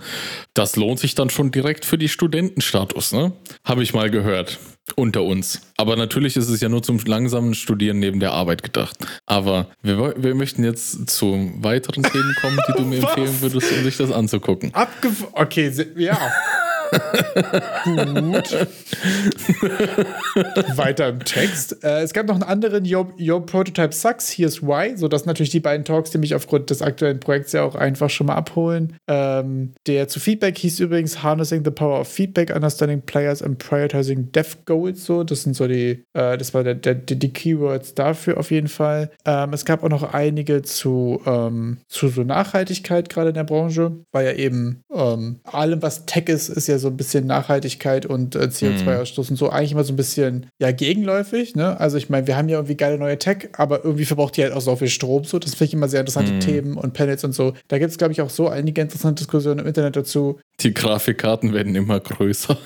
Das lohnt sich dann schon direkt für die Studentenstatus, ne? Habe ich mal gehört unter uns. Aber natürlich ist es ja nur zum langsamen Studieren neben der Arbeit gedacht. Aber wir, wir möchten jetzt zu weiteren Themen kommen, die du mir empfehlen würdest, um sich das anzugucken. Abgef okay, ja. Gut. Weiter im Text. Äh, es gab noch einen anderen Your, Your Prototype Sucks, Here's Why. So, sind natürlich die beiden Talks, die mich aufgrund des aktuellen Projekts ja auch einfach schon mal abholen. Ähm, der zu Feedback hieß übrigens Harnessing the Power of Feedback, Understanding Players and Prioritizing Dev Goals. So, das sind so die, äh, das war der, der, die Keywords dafür auf jeden Fall. Ähm, es gab auch noch einige zu, ähm, zu so Nachhaltigkeit gerade in der Branche, weil ja eben ähm, allem, was Tech ist, ist ja so ein bisschen Nachhaltigkeit und äh, CO2-Ausstoß mhm. und so eigentlich immer so ein bisschen ja gegenläufig. Ne? Also ich meine, wir haben ja irgendwie geile neue Tech, aber irgendwie verbraucht die halt auch so viel Strom. So, das finde ich immer sehr interessante mhm. Themen und Panels und so. Da gibt es, glaube ich, auch so einige interessante Diskussionen im Internet dazu. Die Grafikkarten werden immer größer.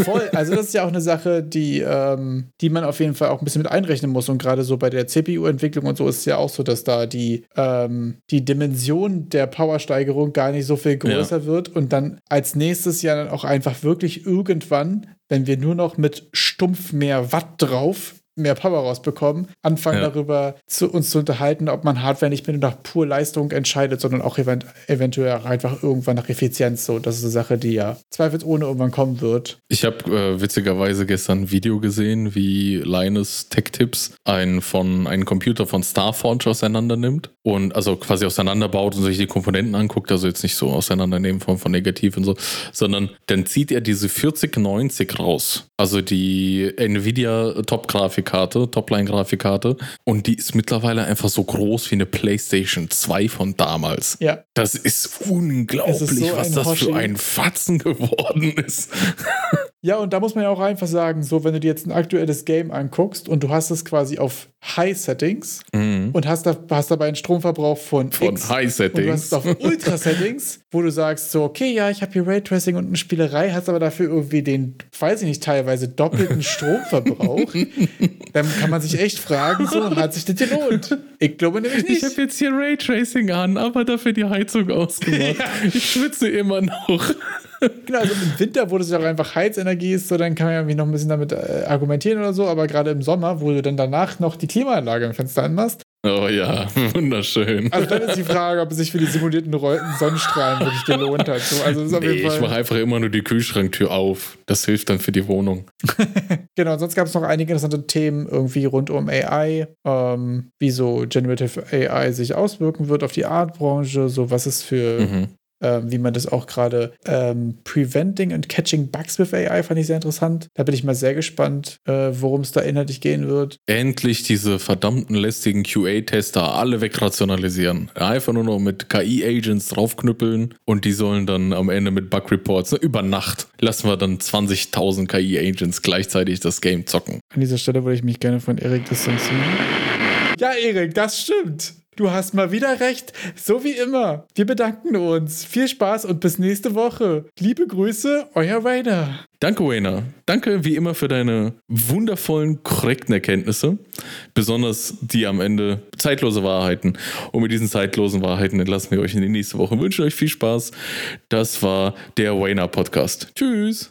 Voll, also das ist ja auch eine Sache, die, ähm, die man auf jeden Fall auch ein bisschen mit einrechnen muss. Und gerade so bei der CPU-Entwicklung und so ist es ja auch so, dass da die, ähm, die Dimension der Powersteigerung gar nicht so viel größer ja. wird und dann als nächstes ja dann auch einfach wirklich irgendwann, wenn wir nur noch mit stumpf mehr Watt drauf mehr Power rausbekommen, anfangen ja. darüber zu uns zu unterhalten, ob man Hardware nicht mehr nach pur Leistung entscheidet, sondern auch event eventuell einfach irgendwann nach Effizienz. So, das ist eine Sache, die ja zweifelsohne irgendwann kommen wird. Ich habe äh, witzigerweise gestern ein Video gesehen, wie Linus Tech Tips einen von einen Computer von Starforge auseinander nimmt und also quasi auseinanderbaut und sich die Komponenten anguckt, also jetzt nicht so auseinandernehmen von, von negativ und so, sondern dann zieht er diese 4090 raus, also die Nvidia Top-Grafik Grafikkarte, Topline-Grafikkarte. Und die ist mittlerweile einfach so groß wie eine PlayStation 2 von damals. Ja. Das ist unglaublich, ist so was das Hoshi. für ein Fatzen geworden ist. Ja, und da muss man ja auch einfach sagen, so, wenn du dir jetzt ein aktuelles Game anguckst und du hast es quasi auf High Settings Mhm. und hast, da, hast dabei einen Stromverbrauch von, Von X High und du hast Settings. es auf Ultra Settings, wo du sagst, so, okay, ja, ich habe hier Raytracing und eine Spielerei, hast aber dafür irgendwie den, weiß ich nicht, teilweise doppelten Stromverbrauch. Dann kann man sich echt fragen, so, hat sich das gelohnt? Ich glaube nämlich Ich nicht. habe jetzt hier Raytracing an, aber dafür die Heizung ausgemacht. Ich schwitze immer noch. Genau, also im Winter, wo das ja auch einfach Heizenergie ist, so, dann kann man ja irgendwie noch ein bisschen damit äh, argumentieren oder so, aber gerade im Sommer, wo du dann danach noch die Klimaanlage im Fenster anmachst, Oh ja, wunderschön. also dann ist die Frage, ob es sich für die simulierten Sonnenstrahlen wirklich gelohnt hat. So, also das ist auf Nee, ich mache einfach immer nur die Kühlschranktür auf. Das hilft dann für die Wohnung. Genau, sonst gab es noch einige interessante Themen irgendwie rund um AI, ähm, wie so Generative AI sich auswirken wird auf die Artbranche, so was es für, Mhm. Ähm, wie man das auch gerade ähm, Preventing and Catching Bugs with AI fand ich sehr interessant. Da bin ich mal sehr gespannt, äh, worum es da inhaltlich gehen wird. Endlich diese verdammten lästigen QA-Tester alle wegrationalisieren. Einfach nur noch mit KI-Agents draufknüppeln und die sollen dann am Ende mit Bug-Reports, ne, über Nacht, lassen wir dann 20.000 KI-Agents gleichzeitig das Game zocken. An dieser Stelle würde ich mich gerne von Erik distanzieren. Ja, Erik, das stimmt. Du hast mal wieder recht, so wie immer. Wir bedanken uns. Viel Spaß und bis nächste Woche. Liebe Grüße, euer Raider. Danke, Wayner. Danke wie immer für deine wundervollen, korrekten Erkenntnisse. Besonders die am Ende zeitlose Wahrheiten. Und mit diesen zeitlosen Wahrheiten entlassen wir euch in die nächste Woche. Wünschen euch viel Spaß. Das war der Wayner Podcast. Tschüss.